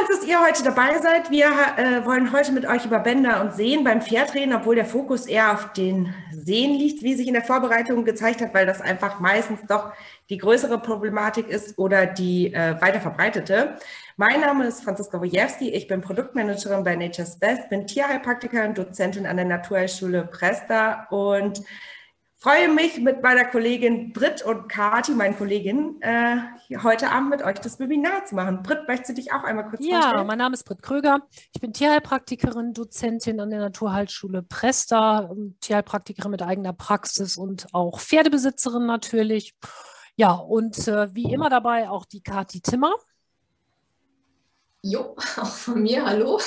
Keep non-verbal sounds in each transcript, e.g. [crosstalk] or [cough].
uns, dass ihr heute dabei seid. Wir äh, wollen heute mit euch über Bänder und Sehen beim Pferd reden, obwohl der Fokus eher auf den Sehen liegt, wie sich in der Vorbereitung gezeigt hat, weil das einfach meistens doch die größere Problematik ist oder die äh, weiter verbreitete. Mein Name ist Franziska Wojewski, ich bin Produktmanagerin bei Nature's Best, bin Tierheilpraktikerin, Dozentin an der Naturheilschule Presta und freue mich mit meiner Kollegin Britt und Kati, meinen Kolleginnen, äh, heute Abend mit euch das Webinar zu machen. Britt, möchtest du dich auch einmal kurz ja, vorstellen? Ja, mein Name ist Britt Kröger. Ich bin Tierheilpraktikerin, Dozentin an der Naturheilschule Presta, ähm, Tierheilpraktikerin mit eigener Praxis und auch Pferdebesitzerin natürlich. Ja, und äh, wie immer dabei auch die Kati Timmer. Jo, [laughs] auch von mir, hallo.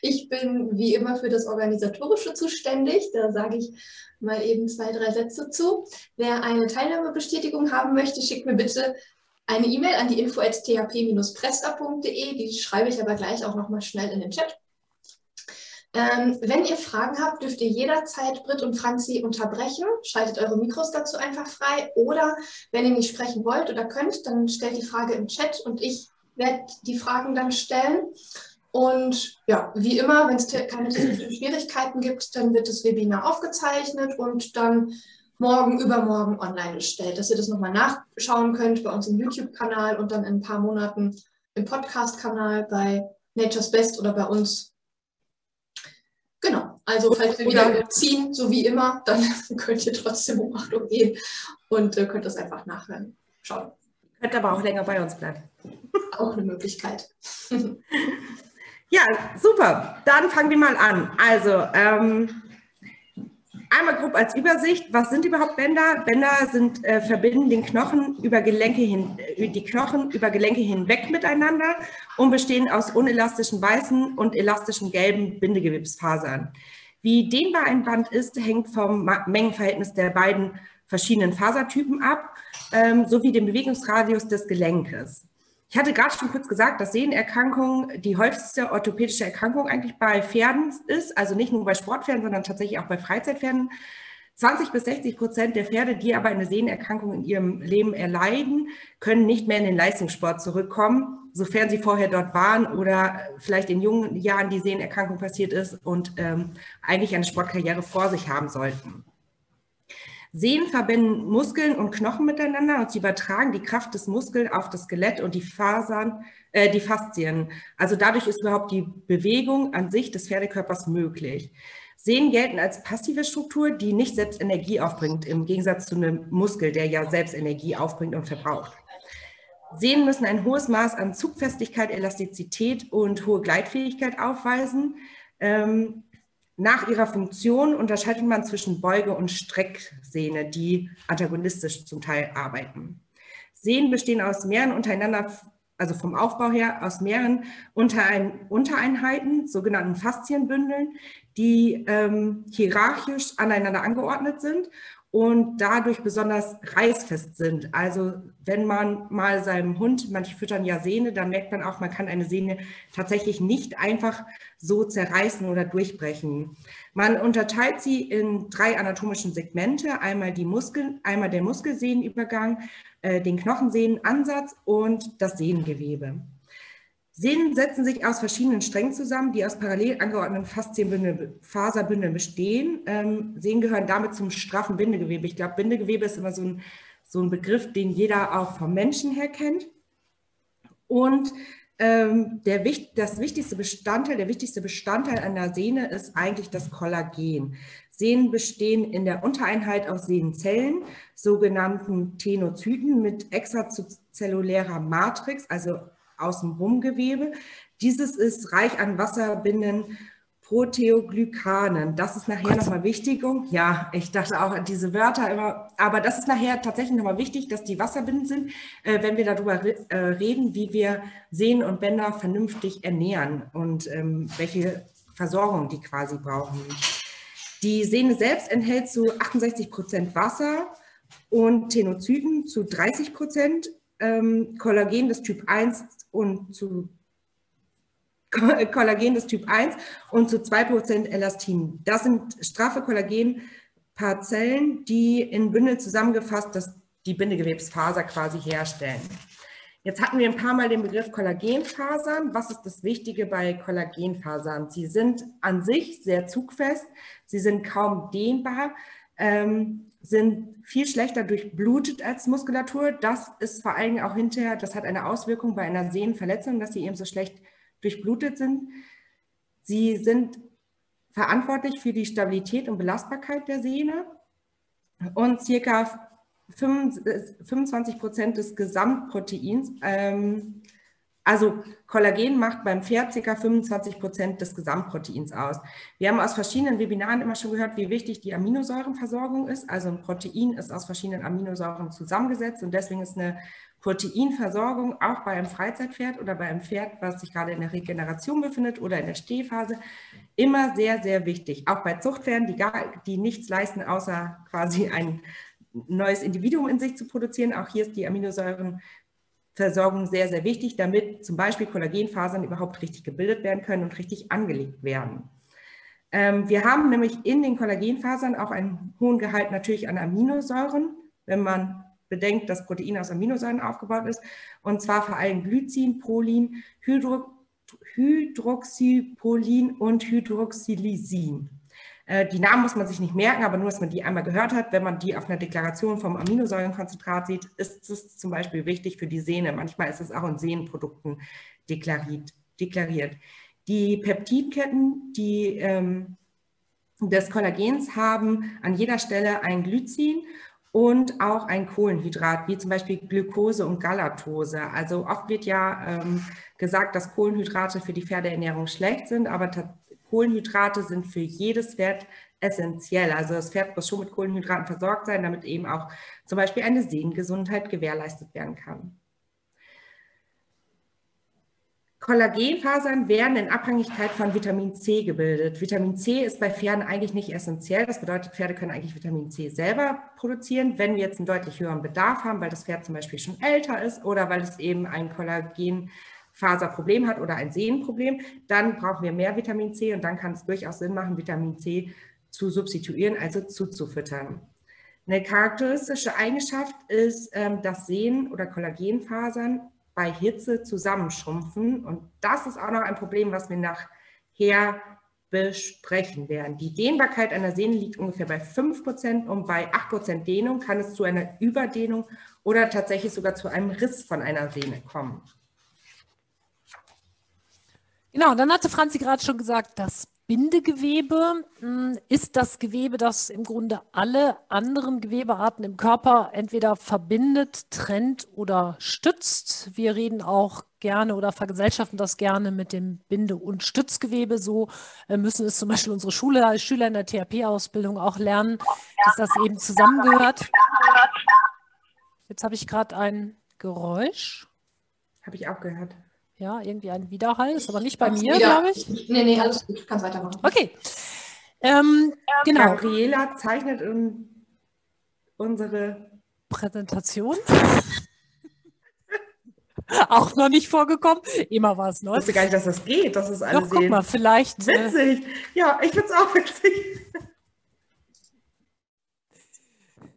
Ich bin wie immer für das Organisatorische zuständig. Da sage ich mal eben zwei, drei Sätze zu. Wer eine Teilnahmebestätigung haben möchte, schickt mir bitte eine E-Mail an die info.thp-presta.de. Die schreibe ich aber gleich auch nochmal schnell in den Chat. Ähm, wenn ihr Fragen habt, dürft ihr jederzeit Britt und Franzi unterbrechen. Schaltet eure Mikros dazu einfach frei. Oder wenn ihr nicht sprechen wollt oder könnt, dann stellt die Frage im Chat und ich werde die Fragen dann stellen. Und ja, wie immer, wenn es keine technischen Schwierigkeiten gibt, dann wird das Webinar aufgezeichnet und dann morgen, übermorgen online gestellt, dass ihr das nochmal nachschauen könnt bei uns im YouTube-Kanal und dann in ein paar Monaten im Podcast-Kanal bei Nature's Best oder bei uns. Genau, also falls wir wieder ziehen, so wie immer, dann [laughs] könnt ihr trotzdem um 8 Uhr gehen und äh, könnt das einfach nachhören. Schauen. Könnt aber auch länger bei uns bleiben. Auch eine Möglichkeit. [laughs] ja, super. Dann fangen wir mal an. Also, ähm, einmal grob als Übersicht. Was sind überhaupt Bänder? Bänder sind, äh, verbinden den Knochen über Gelenke hin, äh, die Knochen über Gelenke hinweg miteinander und bestehen aus unelastischen weißen und elastischen gelben Bindegewebsfasern. Wie dehnbar ein Band ist, hängt vom Mengenverhältnis der beiden verschiedenen Fasertypen ab, ähm, sowie dem Bewegungsradius des Gelenkes. Ich hatte gerade schon kurz gesagt, dass Sehnenerkrankung die häufigste orthopädische Erkrankung eigentlich bei Pferden ist, also nicht nur bei Sportpferden, sondern tatsächlich auch bei Freizeitpferden. 20 bis 60 Prozent der Pferde, die aber eine Sehnenerkrankung in ihrem Leben erleiden, können nicht mehr in den Leistungssport zurückkommen, sofern sie vorher dort waren oder vielleicht in jungen Jahren die Sehnenerkrankung passiert ist und ähm, eigentlich eine Sportkarriere vor sich haben sollten. Sehnen verbinden Muskeln und Knochen miteinander und sie übertragen die Kraft des Muskels auf das Skelett und die Fasern, äh, die Faszien. Also dadurch ist überhaupt die Bewegung an sich des Pferdekörpers möglich. Sehnen gelten als passive Struktur, die nicht selbst Energie aufbringt, im Gegensatz zu einem Muskel, der ja selbst Energie aufbringt und verbraucht. Sehnen müssen ein hohes Maß an Zugfestigkeit, Elastizität und hohe Gleitfähigkeit aufweisen. Ähm, nach ihrer Funktion unterscheidet man zwischen Beuge- und Strecksehne, die antagonistisch zum Teil arbeiten. Sehnen bestehen aus mehreren untereinander, also vom Aufbau her, aus mehreren Unterein Untereinheiten, sogenannten Faszienbündeln, die ähm, hierarchisch aneinander angeordnet sind und dadurch besonders reißfest sind. Also wenn man mal seinem Hund, manche füttern ja Sehne, dann merkt man auch, man kann eine Sehne tatsächlich nicht einfach so zerreißen oder durchbrechen. Man unterteilt sie in drei anatomischen Segmente, einmal die Muskeln, einmal der Muskelsehnenübergang, äh, den Knochensehnenansatz und das Sehnengewebe. Sehnen setzen sich aus verschiedenen Strängen zusammen, die aus parallel angeordneten Faserbündeln bestehen. Ähm, Sehnen gehören damit zum straffen Bindegewebe. Ich glaube, Bindegewebe ist immer so ein, so ein Begriff, den jeder auch vom Menschen her kennt. Und ähm, der, das wichtigste Bestandteil, der wichtigste Bestandteil einer Sehne ist eigentlich das Kollagen. Sehnen bestehen in der Untereinheit aus Sehnenzellen, sogenannten Tenozyten mit extrazellulärer Matrix, also Außenrumgewebe. Dieses ist reich an wasserbindenden Proteoglykanen. Das ist nachher nochmal wichtig. Ja, ich dachte auch an diese Wörter immer, aber das ist nachher tatsächlich nochmal wichtig, dass die wasserbindend sind, äh, wenn wir darüber re äh, reden, wie wir Sehnen und Bänder vernünftig ernähren und ähm, welche Versorgung die quasi brauchen. Die Sehne selbst enthält zu 68 Prozent Wasser und Tenozyten zu 30 Prozent ähm, Kollagen des Typ 1 und zu Kollagen des Typ 1 und zu 2% Elastin. Das sind straffe Kollagenparzellen, die in Bündel zusammengefasst das, die Bindegewebsfaser quasi herstellen. Jetzt hatten wir ein paar Mal den Begriff Kollagenfasern. Was ist das Wichtige bei Kollagenfasern? Sie sind an sich sehr zugfest, sie sind kaum dehnbar, ähm, sind viel schlechter durchblutet als Muskulatur. Das ist vor allem auch hinterher, das hat eine Auswirkung bei einer Sehnenverletzung, dass sie eben so schlecht durchblutet sind. Sie sind verantwortlich für die Stabilität und Belastbarkeit der Sehne und circa 25 Prozent des Gesamtproteins. Ähm, also Kollagen macht beim Pferd ca. 25 Prozent des Gesamtproteins aus. Wir haben aus verschiedenen Webinaren immer schon gehört, wie wichtig die Aminosäurenversorgung ist. Also ein Protein ist aus verschiedenen Aminosäuren zusammengesetzt und deswegen ist eine Proteinversorgung auch bei einem Freizeitpferd oder bei einem Pferd, was sich gerade in der Regeneration befindet oder in der Stehphase, immer sehr, sehr wichtig. Auch bei Zuchtpferden, die, gar, die nichts leisten, außer quasi ein neues Individuum in sich zu produzieren. Auch hier ist die Aminosäurenversorgung sehr, sehr wichtig, damit zum Beispiel Kollagenfasern überhaupt richtig gebildet werden können und richtig angelegt werden. Ähm, wir haben nämlich in den Kollagenfasern auch einen hohen Gehalt natürlich an Aminosäuren, wenn man bedenkt, dass Protein aus Aminosäuren aufgebaut ist, und zwar vor allem Glycin, Prolin, Hydro, Hydroxyprolin und Hydroxylysin. Äh, die Namen muss man sich nicht merken, aber nur, dass man die einmal gehört hat. Wenn man die auf einer Deklaration vom Aminosäurenkonzentrat sieht, ist es zum Beispiel wichtig für die Sehne. Manchmal ist es auch in Sehnenprodukten deklariert. deklariert. Die Peptidketten, die ähm, des Kollagens haben an jeder Stelle ein Glycin und auch ein Kohlenhydrat, wie zum Beispiel Glucose und Galatose. Also oft wird ja ähm, gesagt, dass Kohlenhydrate für die Pferdeernährung schlecht sind, aber Kohlenhydrate sind für jedes Pferd essentiell. Also das Pferd muss schon mit Kohlenhydraten versorgt sein, damit eben auch zum Beispiel eine Sehnengesundheit gewährleistet werden kann. Kollagenfasern werden in Abhängigkeit von Vitamin C gebildet. Vitamin C ist bei Pferden eigentlich nicht essentiell. Das bedeutet, Pferde können eigentlich Vitamin C selber produzieren, wenn wir jetzt einen deutlich höheren Bedarf haben, weil das Pferd zum Beispiel schon älter ist oder weil es eben ein Kollagenfaserproblem hat oder ein Sehnenproblem. Dann brauchen wir mehr Vitamin C und dann kann es durchaus Sinn machen, Vitamin C zu substituieren, also zuzufüttern. Eine charakteristische Eigenschaft ist, ähm, dass Sehnen oder Kollagenfasern bei Hitze zusammenschrumpfen. Und das ist auch noch ein Problem, was wir nachher besprechen werden. Die Dehnbarkeit einer Sehne liegt ungefähr bei 5% und bei 8% Dehnung kann es zu einer Überdehnung oder tatsächlich sogar zu einem Riss von einer Sehne kommen. Genau, dann hatte Franzi gerade schon gesagt, das Bindegewebe hm, ist das Gewebe, das im Grunde alle anderen Gewebearten im Körper entweder verbindet, trennt oder stützt. Wir reden auch gerne oder vergesellschaften das gerne mit dem Binde- und Stützgewebe. So äh, müssen es zum Beispiel unsere Schule, Schüler in der THP-Ausbildung auch lernen, dass das eben zusammengehört. Jetzt habe ich gerade ein Geräusch. Habe ich auch gehört. Ja, irgendwie ein Widerhall, ist aber nicht bei mir, glaube ich. Nee, nee, alles gut, kannst weitermachen. Okay. Ähm, genau. Gabriela zeichnet unsere Präsentation. [laughs] auch noch nicht vorgekommen. Immer war es neu. Ich wusste gar nicht, dass das geht, dass es alle Doch, guck mal, vielleicht. Äh, witzig. Ja, ich finde es auch witzig.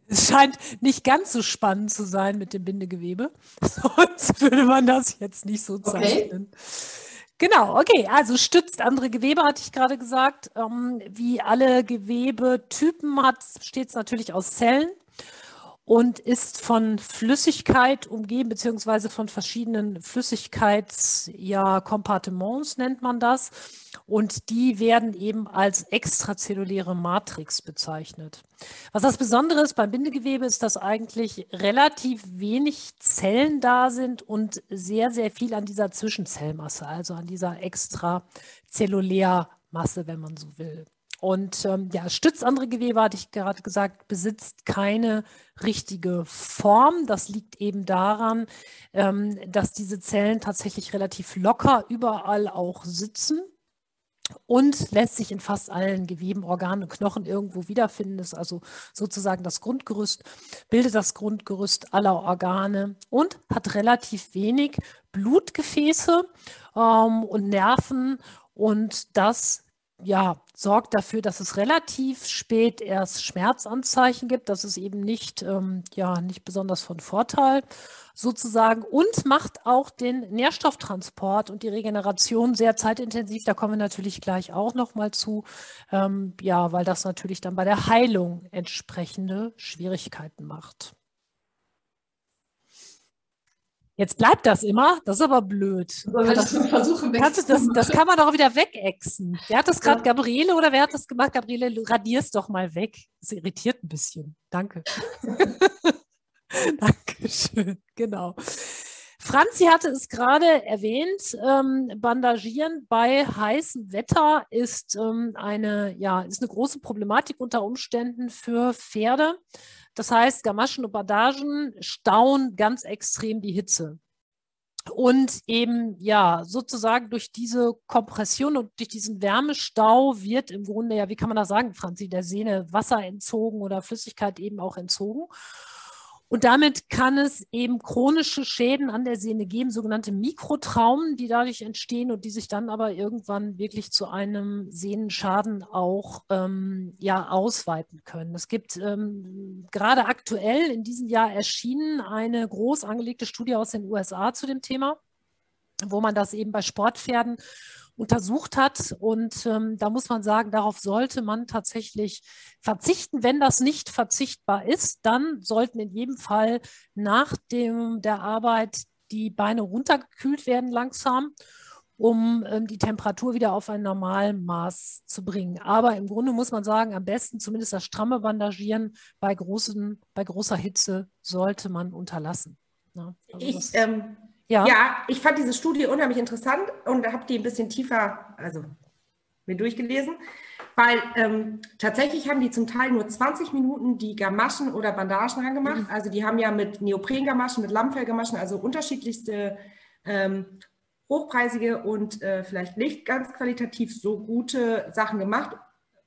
Es scheint nicht ganz so spannend zu sein mit dem Bindegewebe. [laughs] Sonst würde man das jetzt nicht so zeichnen. Okay. Genau, okay. Also stützt andere Gewebe, hatte ich gerade gesagt. Ähm, wie alle Gewebetypen hat, steht es natürlich aus Zellen und ist von Flüssigkeit umgeben, beziehungsweise von verschiedenen Flüssigkeitskompartiments ja, nennt man das. Und die werden eben als extrazelluläre Matrix bezeichnet. Was das Besondere ist beim Bindegewebe ist, dass eigentlich relativ wenig Zellen da sind und sehr, sehr viel an dieser Zwischenzellmasse, also an dieser Extrazellulärmasse, wenn man so will. Und ähm, ja, stützt andere Gewebe, hatte ich gerade gesagt, besitzt keine richtige Form. Das liegt eben daran, ähm, dass diese Zellen tatsächlich relativ locker überall auch sitzen und lässt sich in fast allen Geweben, Organen und Knochen irgendwo wiederfinden. Das ist also sozusagen das Grundgerüst, bildet das Grundgerüst aller Organe und hat relativ wenig Blutgefäße ähm, und Nerven und das ja, sorgt dafür, dass es relativ spät erst Schmerzanzeichen gibt. Das ist eben nicht, ähm, ja, nicht besonders von Vorteil sozusagen und macht auch den Nährstofftransport und die Regeneration sehr zeitintensiv. Da kommen wir natürlich gleich auch nochmal zu, ähm, ja, weil das natürlich dann bei der Heilung entsprechende Schwierigkeiten macht. Jetzt bleibt das immer, das ist aber blöd. Das versuchen Kannst du das, das kann man doch wieder wegexen. Wer hat das gerade, ja. Gabriele oder wer hat das gemacht? Gabriele, radier es doch mal weg. Das irritiert ein bisschen. Danke. [laughs] Dankeschön, genau. Franzi hatte es gerade erwähnt, ähm, Bandagieren bei heißem Wetter ist, ähm, eine, ja, ist eine große Problematik unter Umständen für Pferde. Das heißt, Gamaschen und Bandagen stauen ganz extrem die Hitze. Und eben, ja, sozusagen durch diese Kompression und durch diesen Wärmestau wird im Grunde, ja, wie kann man das sagen, Franzi, der Sehne Wasser entzogen oder Flüssigkeit eben auch entzogen. Und damit kann es eben chronische Schäden an der Sehne geben, sogenannte Mikrotraumen, die dadurch entstehen und die sich dann aber irgendwann wirklich zu einem Sehnenschaden auch ähm, ja, ausweiten können. Es gibt ähm, gerade aktuell in diesem Jahr erschienen eine groß angelegte Studie aus den USA zu dem Thema, wo man das eben bei Sportpferden untersucht hat. Und ähm, da muss man sagen, darauf sollte man tatsächlich verzichten. Wenn das nicht verzichtbar ist, dann sollten in jedem Fall nach dem, der Arbeit die Beine runtergekühlt werden langsam um ähm, die Temperatur wieder auf ein Normalmaß zu bringen. Aber im Grunde muss man sagen, am besten zumindest das stramme Bandagieren bei, großen, bei großer Hitze sollte man unterlassen. Ja, also ich ähm, ja. ja, ich fand diese Studie unheimlich interessant und habe die ein bisschen tiefer, also mir durchgelesen, weil ähm, tatsächlich haben die zum Teil nur 20 Minuten die Gamaschen oder Bandagen angemacht. Mhm. Also die haben ja mit Neoprengamaschen, mit Lammfellgamaschen, also unterschiedlichste ähm, hochpreisige und äh, vielleicht nicht ganz qualitativ so gute Sachen gemacht,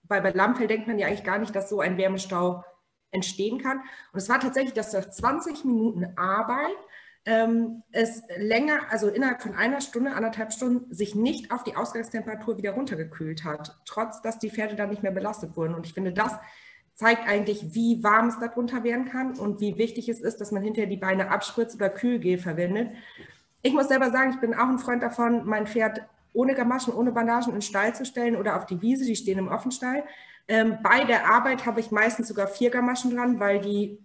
weil bei Lammfell denkt man ja eigentlich gar nicht, dass so ein Wärmestau entstehen kann. Und es war tatsächlich, dass nach 20 Minuten Arbeit ähm, es länger, also innerhalb von einer Stunde, anderthalb Stunden, sich nicht auf die Ausgangstemperatur wieder runtergekühlt hat, trotz dass die Pferde dann nicht mehr belastet wurden. Und ich finde, das zeigt eigentlich, wie warm es darunter werden kann und wie wichtig es ist, dass man hinterher die Beine abspritzt oder Kühlgel verwendet. Ich muss selber sagen, ich bin auch ein Freund davon, mein Pferd ohne Gamaschen, ohne Bandagen in den Stall zu stellen oder auf die Wiese, die stehen im Offenstall. Ähm, bei der Arbeit habe ich meistens sogar vier Gamaschen dran, weil die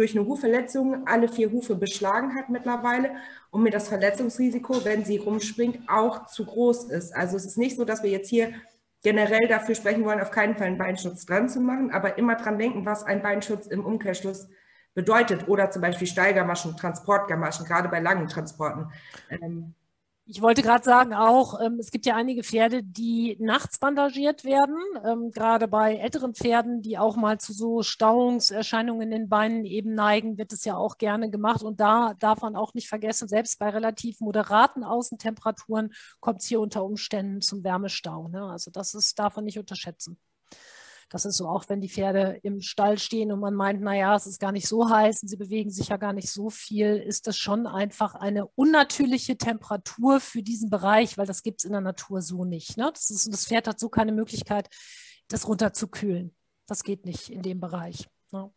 durch eine Hufverletzung alle vier Hufe beschlagen hat mittlerweile und mir das Verletzungsrisiko, wenn sie rumspringt, auch zu groß ist. Also es ist nicht so, dass wir jetzt hier generell dafür sprechen wollen, auf keinen Fall einen Beinschutz dran zu machen, aber immer dran denken, was ein Beinschutz im Umkehrschluss bedeutet. Oder zum Beispiel Steigermaschen, Transportgamaschen, gerade bei langen Transporten. Ähm, ich wollte gerade sagen auch, ähm, es gibt ja einige Pferde, die nachts bandagiert werden. Ähm, gerade bei älteren Pferden, die auch mal zu so Stauungserscheinungen in den Beinen eben neigen, wird es ja auch gerne gemacht. Und da darf man auch nicht vergessen, selbst bei relativ moderaten Außentemperaturen kommt es hier unter Umständen zum Wärmestau. Ne? Also das ist, darf man nicht unterschätzen. Das ist so auch, wenn die Pferde im Stall stehen und man meint, naja, es ist gar nicht so heiß und sie bewegen sich ja gar nicht so viel, ist das schon einfach eine unnatürliche Temperatur für diesen Bereich, weil das gibt es in der Natur so nicht. Ne? Das, ist, das Pferd hat so keine Möglichkeit, das runterzukühlen. Das geht nicht in dem Bereich. Ne?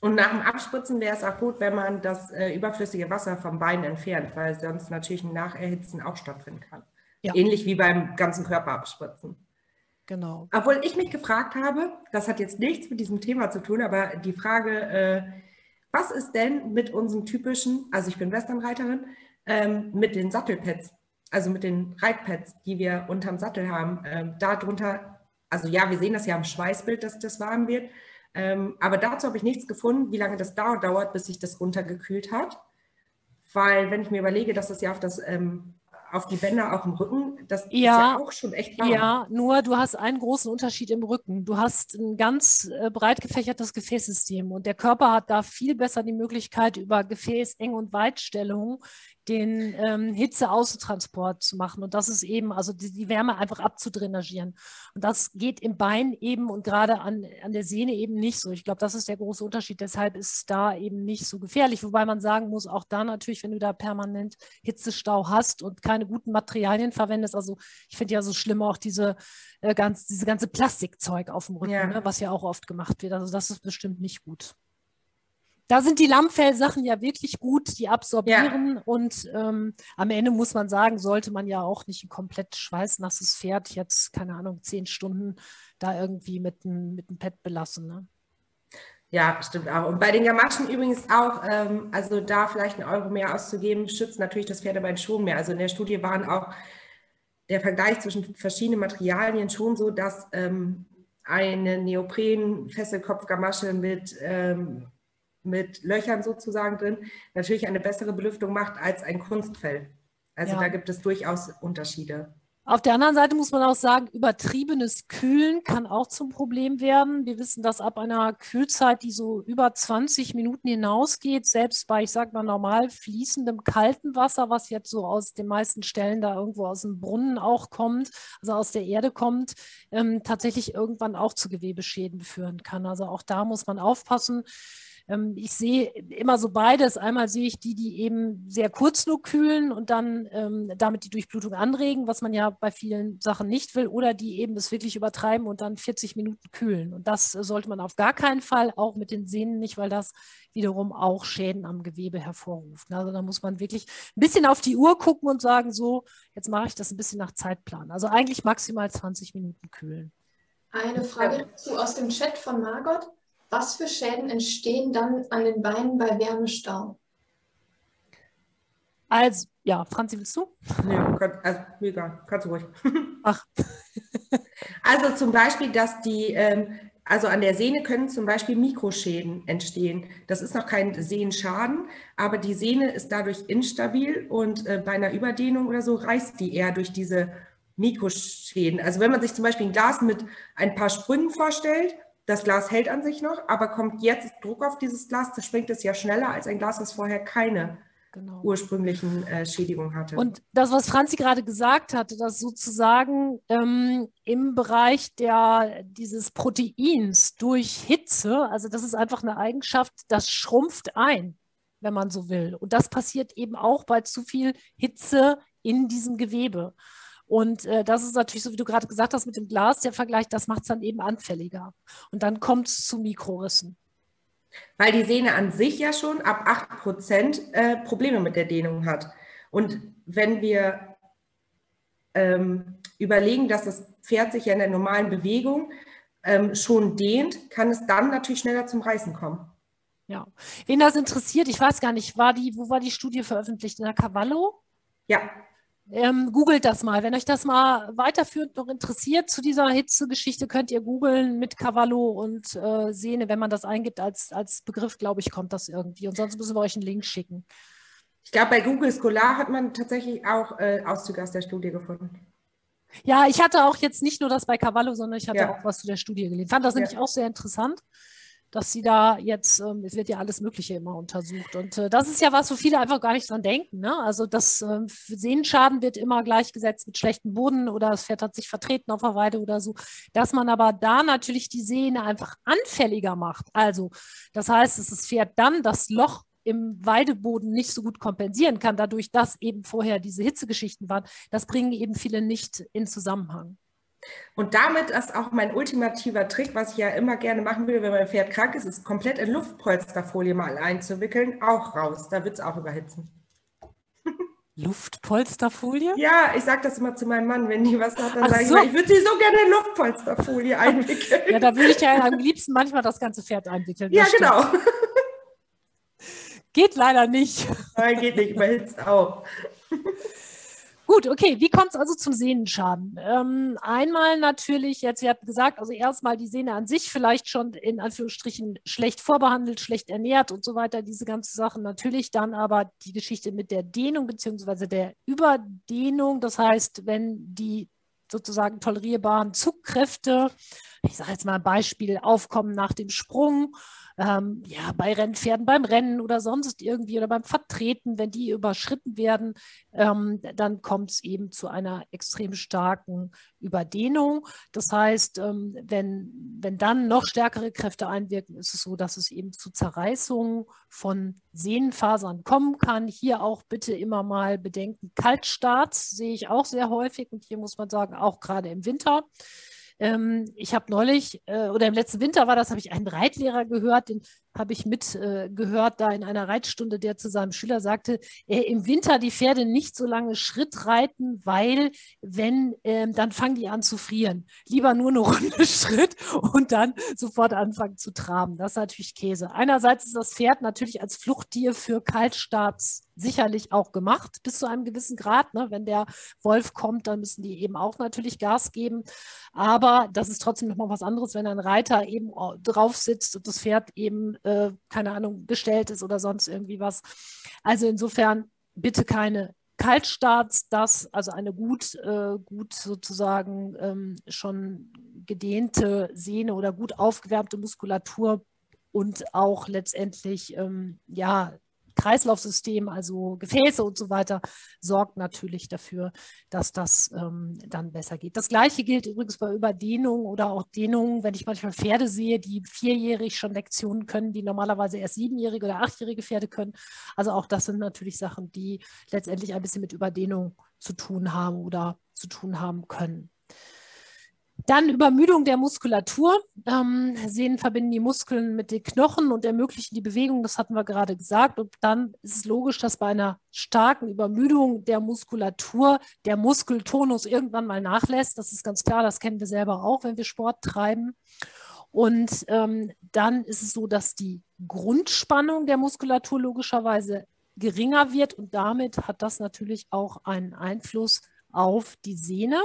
Und nach dem Abspritzen wäre es auch gut, wenn man das äh, überflüssige Wasser vom Bein entfernt, weil sonst natürlich ein Nacherhitzen auch stattfinden kann. Ja. Ähnlich wie beim ganzen Körper abspritzen. Genau. Obwohl ich mich gefragt habe, das hat jetzt nichts mit diesem Thema zu tun, aber die Frage, äh, was ist denn mit unseren typischen, also ich bin Westernreiterin, ähm, mit den Sattelpads, also mit den Reitpads, die wir unterm Sattel haben, ähm, darunter, also ja, wir sehen das ja am Schweißbild, dass das warm wird, ähm, aber dazu habe ich nichts gefunden, wie lange das dauert, bis sich das runtergekühlt hat. Weil wenn ich mir überlege, dass das ja auf das ähm, auf die Bänder auch im Rücken, das ja, ist ja auch schon echt warm. Ja, nur du hast einen großen Unterschied im Rücken. Du hast ein ganz äh, breit gefächertes Gefäßsystem und der Körper hat da viel besser die Möglichkeit, über Gefäßeng- und Weitstellung den ähm, Hitze-Außentransport zu machen. Und das ist eben, also die, die, Wärme einfach abzudrainagieren. Und das geht im Bein eben und gerade an, an der Sehne eben nicht so. Ich glaube, das ist der große Unterschied. Deshalb ist es da eben nicht so gefährlich. Wobei man sagen muss, auch da natürlich, wenn du da permanent Hitzestau hast und keine guten Materialien verwendest. Also ich finde ja so schlimm auch diese, äh, ganz, diese ganze Plastikzeug auf dem Rücken, ja. Ne, was ja auch oft gemacht wird. Also das ist bestimmt nicht gut. Da sind die Lammfellsachen ja wirklich gut, die absorbieren ja. und ähm, am Ende muss man sagen, sollte man ja auch nicht ein komplett schweißnasses Pferd jetzt, keine Ahnung, zehn Stunden da irgendwie mit einem mit Pad belassen. Ne? Ja, stimmt auch. Und bei den Gamaschen übrigens auch, ähm, also da vielleicht einen Euro mehr auszugeben, schützt natürlich das Pferdebein schon mehr. Also in der Studie waren auch der Vergleich zwischen verschiedenen Materialien schon so, dass ähm, eine Neopren-Fesselkopfgamasche mit, ähm, mit Löchern sozusagen drin natürlich eine bessere Belüftung macht als ein Kunstfell. Also ja. da gibt es durchaus Unterschiede. Auf der anderen Seite muss man auch sagen, übertriebenes Kühlen kann auch zum Problem werden. Wir wissen, dass ab einer Kühlzeit, die so über 20 Minuten hinausgeht, selbst bei, ich sage mal, normal fließendem kalten Wasser, was jetzt so aus den meisten Stellen da irgendwo aus dem Brunnen auch kommt, also aus der Erde kommt, ähm, tatsächlich irgendwann auch zu Gewebeschäden führen kann. Also auch da muss man aufpassen. Ähm, ich sehe immer so beides. Einmal sehe ich die, die eben sehr kurz nur kühlen und dann ähm, damit die Durchblutung anregen, was man ja bei vielen Sachen nicht will, oder die eben es wirklich übertreiben und dann 40 Minuten kühlen. Und das sollte man auf gar keinen Fall, auch mit den Sehnen nicht, weil das wiederum auch Schäden am Gewebe hervorruft. Also da muss man wirklich ein bisschen auf die Uhr gucken und sagen, so, jetzt mache ich das ein bisschen nach Zeitplan. Also eigentlich maximal 20 Minuten kühlen. Eine Frage dazu aus dem Chat von Margot. Was für Schäden entstehen dann an den Beinen bei Wärmestau? Also, ja, Franzi, willst du? Nee, kann, also, egal, kannst du ruhig. [laughs] Ach. [laughs] also zum Beispiel, dass die, ähm, also an der Sehne können zum Beispiel Mikroschäden entstehen. Das ist noch kein Sehnenschaden, aber die Sehne ist dadurch instabil und äh, bei einer Überdehnung oder so reißt die eher durch diese Mikroschäden. Also wenn man sich zum Beispiel ein Glas mit ein paar Sprüngen vorstellt das Glas hält an sich noch, aber kommt jetzt Druck auf dieses Glas, das springt es ja schneller als ein Glas, das vorher keine genau. ursprünglichen äh, Schädigungen hatte. Und das, was Franzi gerade gesagt hatte, dass sozusagen ähm, im Bereich der, dieses Proteins durch Hitze, also das ist einfach eine Eigenschaft, das schrumpft ein, wenn man so will. Und das passiert eben auch bei zu viel Hitze in diesem Gewebe. Und äh, das ist natürlich, so wie du gerade gesagt hast, mit dem Glas, der Vergleich, das macht es dann eben anfälliger. Und dann kommt es zu Mikrorissen. Weil die Sehne an sich ja schon ab 8 Prozent äh, Probleme mit der Dehnung hat. Und wenn wir ähm, überlegen, dass das Pferd sich ja in der normalen Bewegung ähm, schon dehnt, kann es dann natürlich schneller zum Reißen kommen. Ja, wen das interessiert, ich weiß gar nicht, war die, wo war die Studie veröffentlicht? In der Cavallo? Ja, ähm, googelt das mal. Wenn euch das mal weiterführend noch interessiert zu dieser Hitzegeschichte, könnt ihr googeln mit Cavallo und äh, Sehne. Wenn man das eingibt als, als Begriff, glaube ich, kommt das irgendwie. Und sonst müssen wir euch einen Link schicken. Ich glaube, bei Google Scholar hat man tatsächlich auch äh, Auszüge aus der Studie gefunden. Ja, ich hatte auch jetzt nicht nur das bei Cavallo, sondern ich hatte ja. auch was zu der Studie gelesen. Fand das ja. nämlich auch sehr interessant dass sie da jetzt, ähm, es wird ja alles Mögliche immer untersucht. Und äh, das ist ja was, wo viele einfach gar nicht dran denken. Ne? Also das äh, Sehenschaden wird immer gleichgesetzt mit schlechtem Boden oder das Pferd hat sich vertreten auf der Weide oder so. Dass man aber da natürlich die Sehne einfach anfälliger macht. Also das heißt, dass das Pferd dann das Loch im Weideboden nicht so gut kompensieren kann, dadurch, dass eben vorher diese Hitzegeschichten waren, das bringen eben viele nicht in Zusammenhang. Und damit ist auch mein ultimativer Trick, was ich ja immer gerne machen will, wenn mein Pferd krank ist, ist komplett in Luftpolsterfolie mal einzuwickeln, auch raus. Da wird es auch überhitzen. Luftpolsterfolie? Ja, ich sage das immer zu meinem Mann, wenn die was hat, dann sage so. ich, ich würde sie so gerne in Luftpolsterfolie [laughs] einwickeln. ja, da würde ich ja am liebsten manchmal das ganze Pferd einwickeln. Ja, genau. Geht leider nicht. Nein, geht nicht, überhitzt auch. Gut, okay, wie kommt es also zum Sehnenschaden? Ähm, einmal natürlich, jetzt, ihr habt gesagt, also erstmal die Sehne an sich vielleicht schon in Anführungsstrichen schlecht vorbehandelt, schlecht ernährt und so weiter, diese ganzen Sachen. Natürlich dann aber die Geschichte mit der Dehnung bzw. der Überdehnung. Das heißt, wenn die sozusagen tolerierbaren Zugkräfte, ich sage jetzt mal ein Beispiel, aufkommen nach dem Sprung, ähm, ja, bei Rennpferden, beim Rennen oder sonst irgendwie oder beim Vertreten, wenn die überschritten werden, ähm, dann kommt es eben zu einer extrem starken Überdehnung. Das heißt, ähm, wenn, wenn dann noch stärkere Kräfte einwirken, ist es so, dass es eben zu Zerreißungen von Sehnenfasern kommen kann. Hier auch bitte immer mal bedenken, Kaltstarts sehe ich auch sehr häufig und hier muss man sagen, auch gerade im Winter. Ähm, ich habe neulich, äh, oder im letzten Winter war das, habe ich einen Reitlehrer gehört, den habe ich mitgehört, äh, da in einer Reitstunde, der zu seinem Schüler sagte, äh, im Winter die Pferde nicht so lange Schritt reiten, weil wenn, ähm, dann fangen die an zu frieren. Lieber nur eine [laughs] Runde Schritt und dann sofort anfangen zu traben. Das ist natürlich Käse. Einerseits ist das Pferd natürlich als Fluchttier für Kaltstarts sicherlich auch gemacht, bis zu einem gewissen Grad. Ne? Wenn der Wolf kommt, dann müssen die eben auch natürlich Gas geben. Aber das ist trotzdem nochmal was anderes, wenn ein Reiter eben drauf sitzt und das Pferd eben, äh, keine Ahnung, gestellt ist oder sonst irgendwie was. Also insofern bitte keine Kaltstarts, das, also eine gut, äh, gut sozusagen ähm, schon gedehnte Sehne oder gut aufgewärmte Muskulatur und auch letztendlich ähm, ja Kreislaufsystem, also Gefäße und so weiter, sorgt natürlich dafür, dass das ähm, dann besser geht. Das Gleiche gilt übrigens bei Überdehnung oder auch Dehnung, wenn ich manchmal Pferde sehe, die vierjährig schon Lektionen können, die normalerweise erst siebenjährige oder achtjährige Pferde können. Also auch das sind natürlich Sachen, die letztendlich ein bisschen mit Überdehnung zu tun haben oder zu tun haben können. Dann Übermüdung der Muskulatur. Ähm, Sehnen verbinden die Muskeln mit den Knochen und ermöglichen die Bewegung, das hatten wir gerade gesagt. Und dann ist es logisch, dass bei einer starken Übermüdung der Muskulatur der Muskeltonus irgendwann mal nachlässt. Das ist ganz klar, das kennen wir selber auch, wenn wir Sport treiben. Und ähm, dann ist es so, dass die Grundspannung der Muskulatur logischerweise geringer wird und damit hat das natürlich auch einen Einfluss auf die Sehne.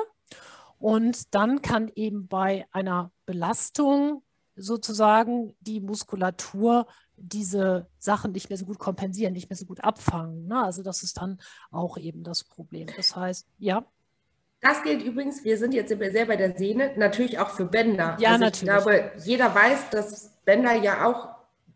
Und dann kann eben bei einer Belastung sozusagen die Muskulatur diese Sachen nicht mehr so gut kompensieren, nicht mehr so gut abfangen. Ne? Also das ist dann auch eben das Problem. Das heißt, ja. Das gilt übrigens, wir sind jetzt sehr bei der Sehne, natürlich auch für Bänder. Ja, also natürlich. Ich glaube, jeder weiß, dass Bänder ja auch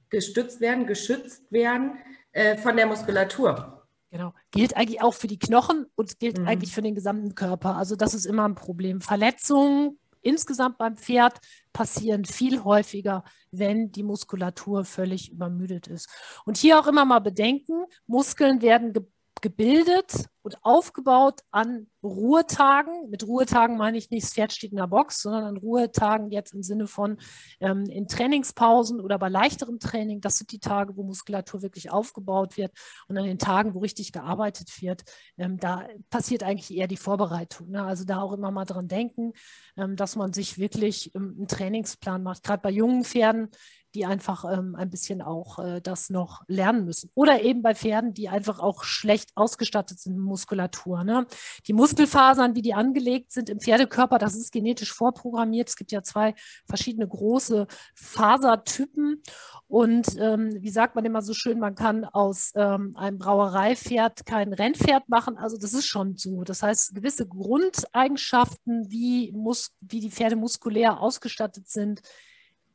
gestützt werden, geschützt werden äh, von der Muskulatur. Genau. Gilt eigentlich auch für die Knochen und gilt mhm. eigentlich für den gesamten Körper. Also das ist immer ein Problem. Verletzungen insgesamt beim Pferd passieren viel häufiger, wenn die Muskulatur völlig übermüdet ist. Und hier auch immer mal bedenken, Muskeln werden ge gebildet und aufgebaut an Ruhetagen. Mit Ruhetagen meine ich nicht, das Pferd steht in der Box, sondern an Ruhetagen jetzt im Sinne von ähm, in Trainingspausen oder bei leichterem Training. Das sind die Tage, wo Muskulatur wirklich aufgebaut wird. Und an den Tagen, wo richtig gearbeitet wird, ähm, da passiert eigentlich eher die Vorbereitung. Ne? Also da auch immer mal dran denken, ähm, dass man sich wirklich ähm, einen Trainingsplan macht. Gerade bei jungen Pferden die einfach ähm, ein bisschen auch äh, das noch lernen müssen. Oder eben bei Pferden, die einfach auch schlecht ausgestattet sind mit Muskulatur. Ne? Die Muskelfasern, wie die angelegt sind im Pferdekörper, das ist genetisch vorprogrammiert. Es gibt ja zwei verschiedene große Fasertypen. Und ähm, wie sagt man immer so schön, man kann aus ähm, einem Brauereipferd kein Rennpferd machen. Also das ist schon so. Das heißt, gewisse Grundeigenschaften, wie, mus wie die Pferde muskulär ausgestattet sind,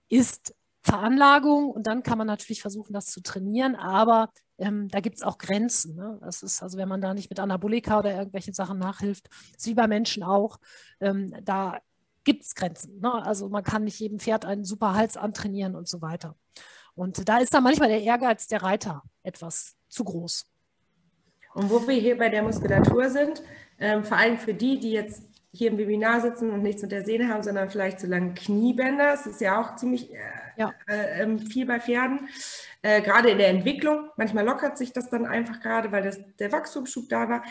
ist Veranlagung und dann kann man natürlich versuchen, das zu trainieren, aber ähm, da gibt es auch Grenzen. Ne? Das ist also, wenn man da nicht mit Anabolika oder irgendwelchen Sachen nachhilft, ist wie bei Menschen auch, ähm, da gibt es Grenzen. Ne? Also man kann nicht jedem Pferd einen super Hals antrainieren und so weiter. Und da ist dann manchmal der Ehrgeiz der Reiter etwas zu groß. Und wo wir hier bei der Muskulatur sind, ähm, vor allem für die, die jetzt hier im Webinar sitzen und nichts mit der Sehne haben, sondern vielleicht so lange Kniebänder. Das ist ja auch ziemlich äh, ja. äh, ähm, viel bei Pferden. Äh, gerade in der Entwicklung. Manchmal lockert sich das dann einfach gerade, weil das, der Wachstumsschub da war.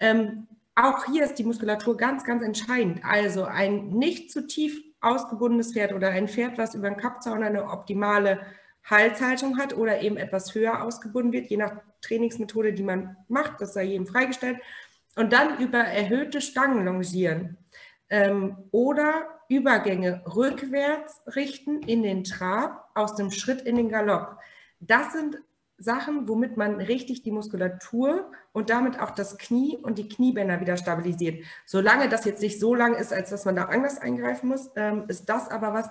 Ähm, auch hier ist die Muskulatur ganz, ganz entscheidend. Also ein nicht zu tief ausgebundenes Pferd oder ein Pferd, was über den Kappzaun eine optimale Halshaltung hat oder eben etwas höher ausgebunden wird, je nach Trainingsmethode, die man macht, das sei jedem freigestellt und dann über erhöhte Stangen longieren ähm, oder Übergänge rückwärts richten in den Trab, aus dem Schritt in den Galopp. Das sind Sachen, womit man richtig die Muskulatur und damit auch das Knie und die Kniebänder wieder stabilisiert. Solange das jetzt nicht so lang ist, als dass man da anders eingreifen muss, ähm, ist das aber was,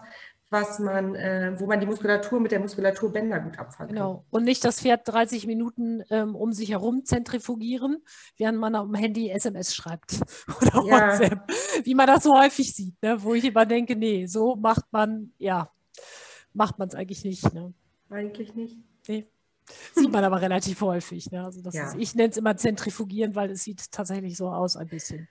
was man, äh, wo man die Muskulatur mit der Muskulaturbänder gut abfangen genau. kann. Genau. Und nicht das Pferd 30 Minuten ähm, um sich herum zentrifugieren, während man am Handy SMS schreibt [laughs] oder ja. WhatsApp, wie man das so häufig sieht, ne? wo ich immer denke, nee, so macht man, ja, macht man es eigentlich nicht. Ne? Eigentlich nicht. Nee. Sieht man aber relativ häufig. Ne? Also ja. ist, ich nenne es immer zentrifugieren, weil es sieht tatsächlich so aus ein bisschen.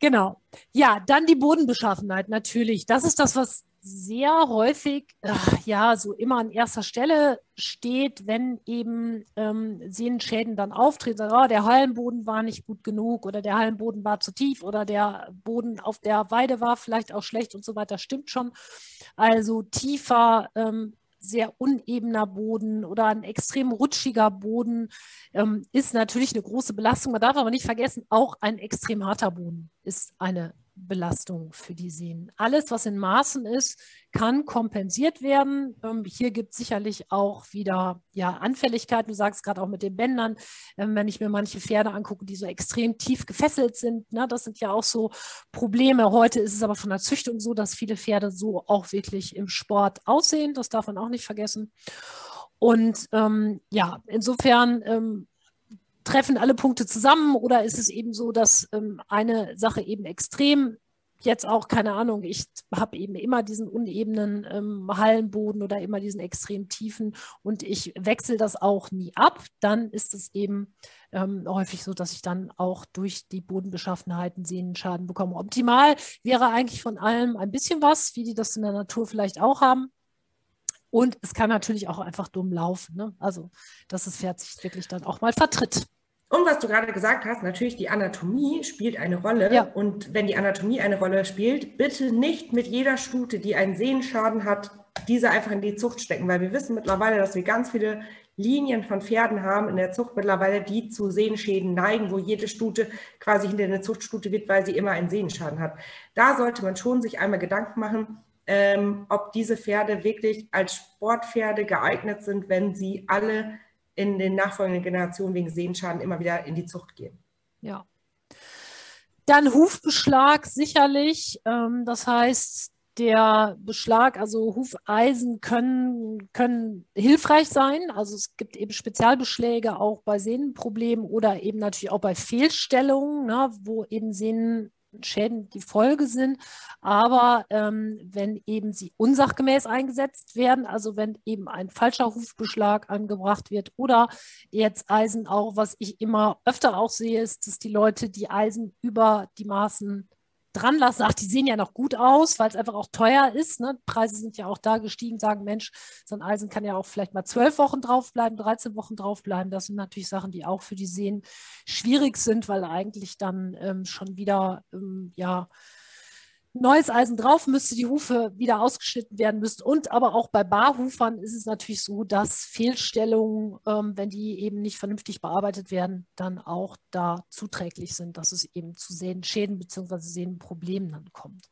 Genau. Ja, dann die Bodenbeschaffenheit natürlich. Das ist das, was sehr häufig, ach, ja, so immer an erster Stelle steht, wenn eben ähm, Sehnenschäden dann auftreten. Oh, der Hallenboden war nicht gut genug oder der Hallenboden war zu tief oder der Boden auf der Weide war vielleicht auch schlecht und so weiter. Stimmt schon. Also tiefer ähm, sehr unebener Boden oder ein extrem rutschiger Boden ähm, ist natürlich eine große Belastung. Man darf aber nicht vergessen, auch ein extrem harter Boden ist eine Belastung für die Sehnen. Alles, was in Maßen ist, kann kompensiert werden. Ähm, hier gibt es sicherlich auch wieder ja, Anfälligkeiten. Du sagst gerade auch mit den Bändern, ähm, wenn ich mir manche Pferde angucke, die so extrem tief gefesselt sind. Ne, das sind ja auch so Probleme. Heute ist es aber von der Züchtung so, dass viele Pferde so auch wirklich im Sport aussehen. Das darf man auch nicht vergessen. Und ähm, ja, insofern ähm, treffen alle Punkte zusammen oder ist es eben so, dass ähm, eine Sache eben extrem jetzt auch, keine Ahnung, ich habe eben immer diesen unebenen ähm, Hallenboden oder immer diesen extrem tiefen und ich wechsle das auch nie ab, dann ist es eben ähm, häufig so, dass ich dann auch durch die Bodenbeschaffenheiten Sehnenschaden bekomme. Optimal wäre eigentlich von allem ein bisschen was, wie die das in der Natur vielleicht auch haben. Und es kann natürlich auch einfach dumm laufen. Ne? Also, dass das Pferd sich wirklich dann auch mal vertritt. Und was du gerade gesagt hast, natürlich die Anatomie spielt eine Rolle. Ja. Und wenn die Anatomie eine Rolle spielt, bitte nicht mit jeder Stute, die einen Sehenschaden hat, diese einfach in die Zucht stecken, weil wir wissen mittlerweile, dass wir ganz viele Linien von Pferden haben in der Zucht mittlerweile, die zu Sehenschäden neigen, wo jede Stute quasi hinter eine Zuchtstute wird, weil sie immer einen Sehenschaden hat. Da sollte man schon sich einmal Gedanken machen, ähm, ob diese Pferde wirklich als Sportpferde geeignet sind, wenn sie alle in den nachfolgenden Generationen wegen Sehenschaden immer wieder in die Zucht gehen. Ja. Dann Hufbeschlag sicherlich. Ähm, das heißt, der Beschlag, also Hufeisen können, können hilfreich sein. Also es gibt eben Spezialbeschläge auch bei Sehnenproblemen oder eben natürlich auch bei Fehlstellungen, ne, wo eben Sehnen Schäden die Folge sind. Aber ähm, wenn eben sie unsachgemäß eingesetzt werden, also wenn eben ein falscher Hufbeschlag angebracht wird oder jetzt Eisen auch, was ich immer öfter auch sehe, ist, dass die Leute die Eisen über die Maßen dran lassen, sagt, die sehen ja noch gut aus, weil es einfach auch teuer ist. Ne? Preise sind ja auch da gestiegen, sagen, Mensch, so ein Eisen kann ja auch vielleicht mal zwölf Wochen draufbleiben, 13 Wochen draufbleiben. Das sind natürlich Sachen, die auch für die Seen schwierig sind, weil eigentlich dann ähm, schon wieder, ähm, ja, neues Eisen drauf müsste, die Hufe wieder ausgeschnitten werden müssen. Und aber auch bei Barhufern ist es natürlich so, dass Fehlstellungen, ähm, wenn die eben nicht vernünftig bearbeitet werden, dann auch da zuträglich sind, dass es eben zu Sehnenschäden bzw. Sehnenproblemen dann kommt.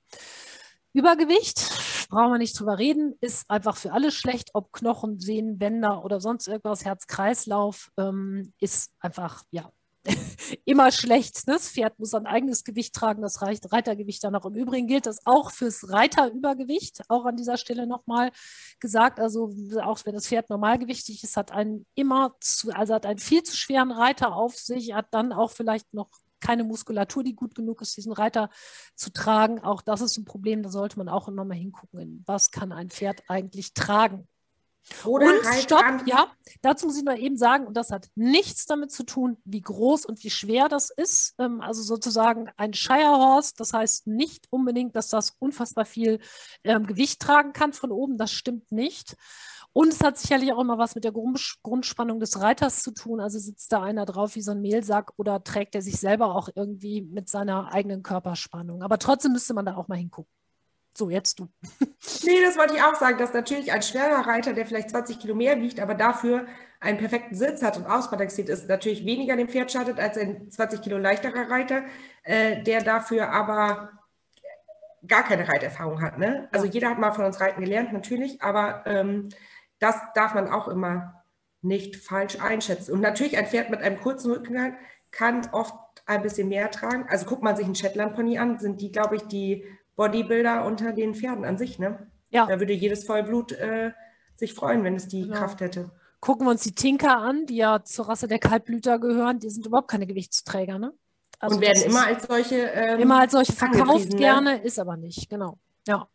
Übergewicht, brauchen wir nicht drüber reden, ist einfach für alle schlecht, ob Knochen, Sehnen, Bänder oder sonst irgendwas, Herz-Kreislauf, ähm, ist einfach, ja, immer schlecht. Ne? Das Pferd muss ein eigenes Gewicht tragen, das Reitergewicht dann auch. Im Übrigen gilt das auch fürs Reiterübergewicht, auch an dieser Stelle nochmal gesagt. Also auch wenn das Pferd normalgewichtig ist, hat einen immer zu, also hat einen viel zu schweren Reiter auf sich, hat dann auch vielleicht noch keine Muskulatur, die gut genug ist, diesen Reiter zu tragen. Auch das ist ein Problem, da sollte man auch immer mal hingucken, was kann ein Pferd eigentlich tragen. Oder und halt stopp, ja, dazu muss ich nur eben sagen, und das hat nichts damit zu tun, wie groß und wie schwer das ist. Ähm, also sozusagen ein Shire das heißt nicht unbedingt, dass das unfassbar viel ähm, Gewicht tragen kann von oben, das stimmt nicht. Und es hat sicherlich auch immer was mit der Grundspannung des Reiters zu tun. Also sitzt da einer drauf wie so ein Mehlsack oder trägt er sich selber auch irgendwie mit seiner eigenen Körperspannung. Aber trotzdem müsste man da auch mal hingucken. So, jetzt du. nee, das wollte ich auch sagen, dass natürlich ein schwerer Reiter, der vielleicht 20 Kilo mehr wiegt, aber dafür einen perfekten Sitz hat und ausbalanciert ist, natürlich weniger dem Pferd schadet als ein 20 Kilo leichterer Reiter, äh, der dafür aber gar keine Reiterfahrung hat. Ne? Also jeder hat mal von uns Reiten gelernt, natürlich, aber ähm, das darf man auch immer nicht falsch einschätzen. Und natürlich ein Pferd mit einem kurzen Rückengang kann oft ein bisschen mehr tragen. Also guckt man sich einen Shetland Pony an, sind die, glaube ich, die Bodybuilder unter den Pferden an sich, ne? Ja. Da würde jedes Vollblut äh, sich freuen, wenn es die genau. Kraft hätte. Gucken wir uns die Tinker an, die ja zur Rasse der Kaltblüter gehören, die sind überhaupt keine Gewichtsträger, ne? Also und werden immer als solche ähm, immer als solche verkauft ne? gerne, ist aber nicht, genau. Ja.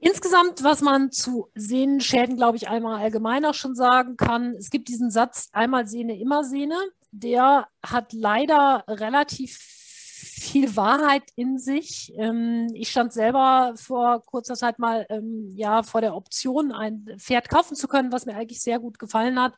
Insgesamt, was man zu Sehnenschäden, glaube ich, einmal allgemein auch schon sagen kann, es gibt diesen Satz, einmal Sehne, immer Sehne. Der hat leider relativ viel Wahrheit in sich. Ähm, ich stand selber vor kurzer Zeit mal ähm, ja, vor der Option, ein Pferd kaufen zu können, was mir eigentlich sehr gut gefallen hat,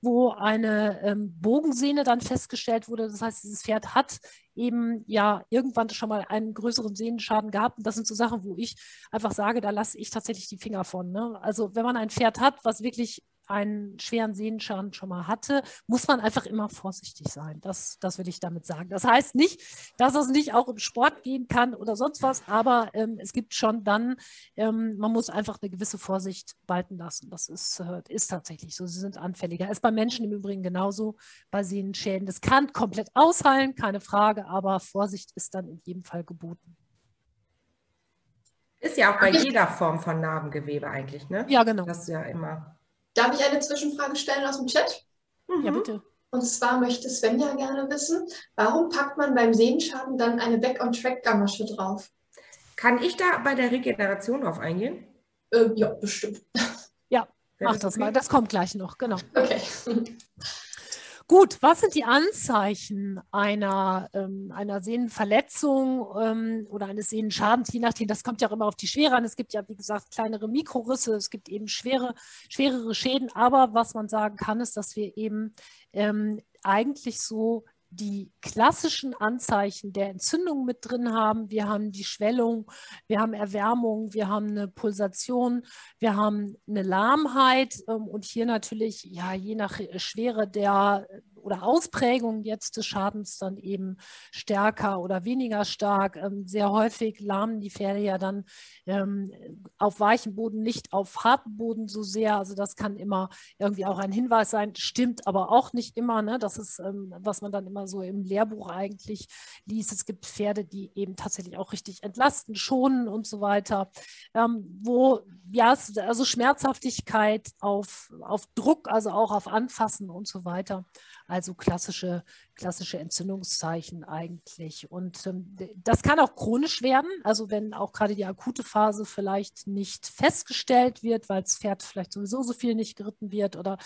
wo eine ähm, Bogensehne dann festgestellt wurde. Das heißt, dieses Pferd hat eben ja irgendwann schon mal einen größeren Sehnenschaden gehabt. Und das sind so Sachen, wo ich einfach sage, da lasse ich tatsächlich die Finger von. Ne? Also wenn man ein Pferd hat, was wirklich einen schweren Sehnenschaden schon mal hatte, muss man einfach immer vorsichtig sein. Das, das will ich damit sagen. Das heißt nicht, dass es nicht auch im Sport gehen kann oder sonst was, aber ähm, es gibt schon dann, ähm, man muss einfach eine gewisse Vorsicht walten lassen. Das ist, äh, ist tatsächlich so. Sie sind anfälliger. Ist bei Menschen im Übrigen genauso bei Sehnenschäden. Das kann komplett ausheilen, keine Frage, aber Vorsicht ist dann in jedem Fall geboten. Ist ja auch bei jeder Form von Narbengewebe eigentlich, ne? Ja, genau. Das ist ja immer Darf ich eine Zwischenfrage stellen aus dem Chat? Ja, mhm. bitte. Und zwar möchte Svenja gerne wissen, warum packt man beim Sehenschaden dann eine Back-on-Track-Gamasche drauf? Kann ich da bei der Regeneration drauf eingehen? Äh, ja, bestimmt. Ja, mach das mal. Das kommt gleich noch, genau. Okay. Gut, was sind die Anzeichen einer, ähm, einer Sehnenverletzung ähm, oder eines Sehnenschadens, je nachdem, das kommt ja auch immer auf die Schwere an. Es gibt ja, wie gesagt, kleinere Mikrorisse, es gibt eben schwere, schwerere Schäden, aber was man sagen kann, ist, dass wir eben ähm, eigentlich so die klassischen Anzeichen der Entzündung mit drin haben. Wir haben die Schwellung, wir haben Erwärmung, wir haben eine Pulsation, wir haben eine Lahmheit ähm, und hier natürlich, ja, je nach Schwere der oder Ausprägung jetzt des Schadens dann eben stärker oder weniger stark. Ähm, sehr häufig lahmen die Pferde ja dann ähm, auf weichem Boden, nicht auf hartem Boden so sehr. Also das kann immer irgendwie auch ein Hinweis sein, stimmt aber auch nicht immer. Ne? Das ist, ähm, was man dann immer so im Lehrbuch eigentlich liest. Es gibt Pferde, die eben tatsächlich auch richtig entlasten, schonen und so weiter. Wo, ja, also Schmerzhaftigkeit auf, auf Druck, also auch auf Anfassen und so weiter. Also klassische, klassische Entzündungszeichen eigentlich. Und ähm, das kann auch chronisch werden, also wenn auch gerade die akute Phase vielleicht nicht festgestellt wird, weil das Pferd vielleicht sowieso so viel nicht geritten wird oder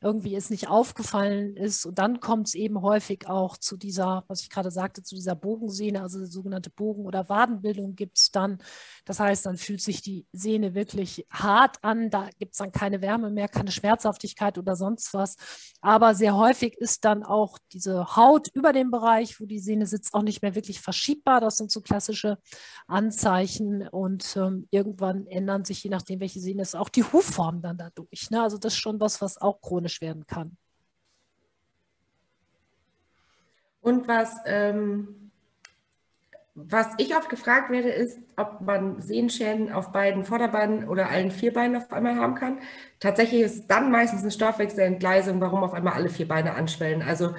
irgendwie es nicht aufgefallen ist. Und dann kommt es eben häufig auch zu dieser, was ich gerade sagte, zu dieser Bogensehne, also sogenannte Bogen- oder Wadenbildung gibt es dann. Das heißt, dann fühlt sich die Sehne wirklich hart an, da gibt es dann keine Wärme mehr, keine Schmerzhaftigkeit oder sonst was. Aber sehr häufig ist dann auch diese Haut über dem Bereich, wo die Sehne sitzt, auch nicht mehr wirklich verschiebbar. Das sind so klassische Anzeichen. Und ähm, irgendwann ändern sich, je nachdem, welche Sehne ist, auch die Hufform dann dadurch. Ne? Also das ist schon was, was auch chronisch werden kann. Und was ähm, was ich oft gefragt werde, ist, ob man Sehenschäden auf beiden Vorderbeinen oder allen vier Beinen auf einmal haben kann. Tatsächlich ist dann meistens eine Stoffwechselentgleisung, warum auf einmal alle vier Beine anschwellen. Also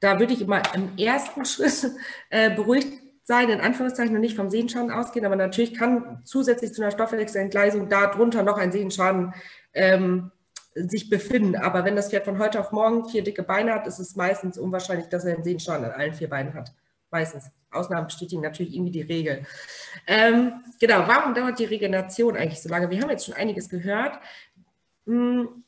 da würde ich immer im ersten [laughs] Schritt äh, beruhigt sein, in Anführungszeichen, und nicht vom Sehenschaden ausgehen. Aber natürlich kann zusätzlich zu einer Stoffwechselentgleisung darunter noch ein Sehenschaden ähm, sich befinden. Aber wenn das Pferd von heute auf morgen vier dicke Beine hat, ist es meistens unwahrscheinlich, dass er einen Sehenschaden an allen vier Beinen hat. Meistens. Ausnahmen bestätigen natürlich irgendwie die Regel. Ähm, genau, warum dauert die Regeneration eigentlich so lange? Wir haben jetzt schon einiges gehört, hm,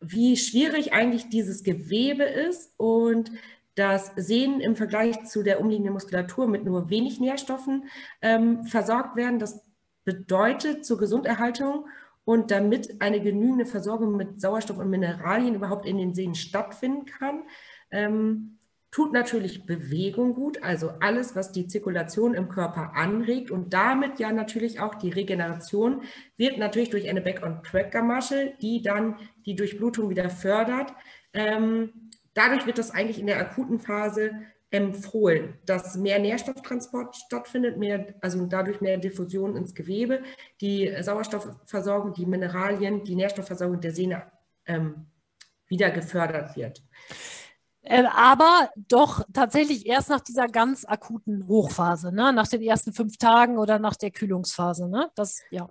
wie schwierig eigentlich dieses Gewebe ist und das Sehnen im Vergleich zu der umliegenden Muskulatur mit nur wenig Nährstoffen ähm, versorgt werden. Das bedeutet zur Gesunderhaltung und damit eine genügende Versorgung mit Sauerstoff und Mineralien überhaupt in den Sehnen stattfinden kann, ähm, tut natürlich Bewegung gut, also alles, was die Zirkulation im Körper anregt und damit ja natürlich auch die Regeneration, wird natürlich durch eine Back-on-Track-Gamasche, die dann die Durchblutung wieder fördert. Ähm, dadurch wird das eigentlich in der akuten Phase empfohlen, dass mehr Nährstofftransport stattfindet, mehr, also dadurch mehr Diffusion ins Gewebe, die Sauerstoffversorgung, die Mineralien, die Nährstoffversorgung der Sehne ähm, wieder gefördert wird. Äh, aber doch tatsächlich erst nach dieser ganz akuten Hochphase, ne? nach den ersten fünf Tagen oder nach der Kühlungsphase. Ne? Das, ja.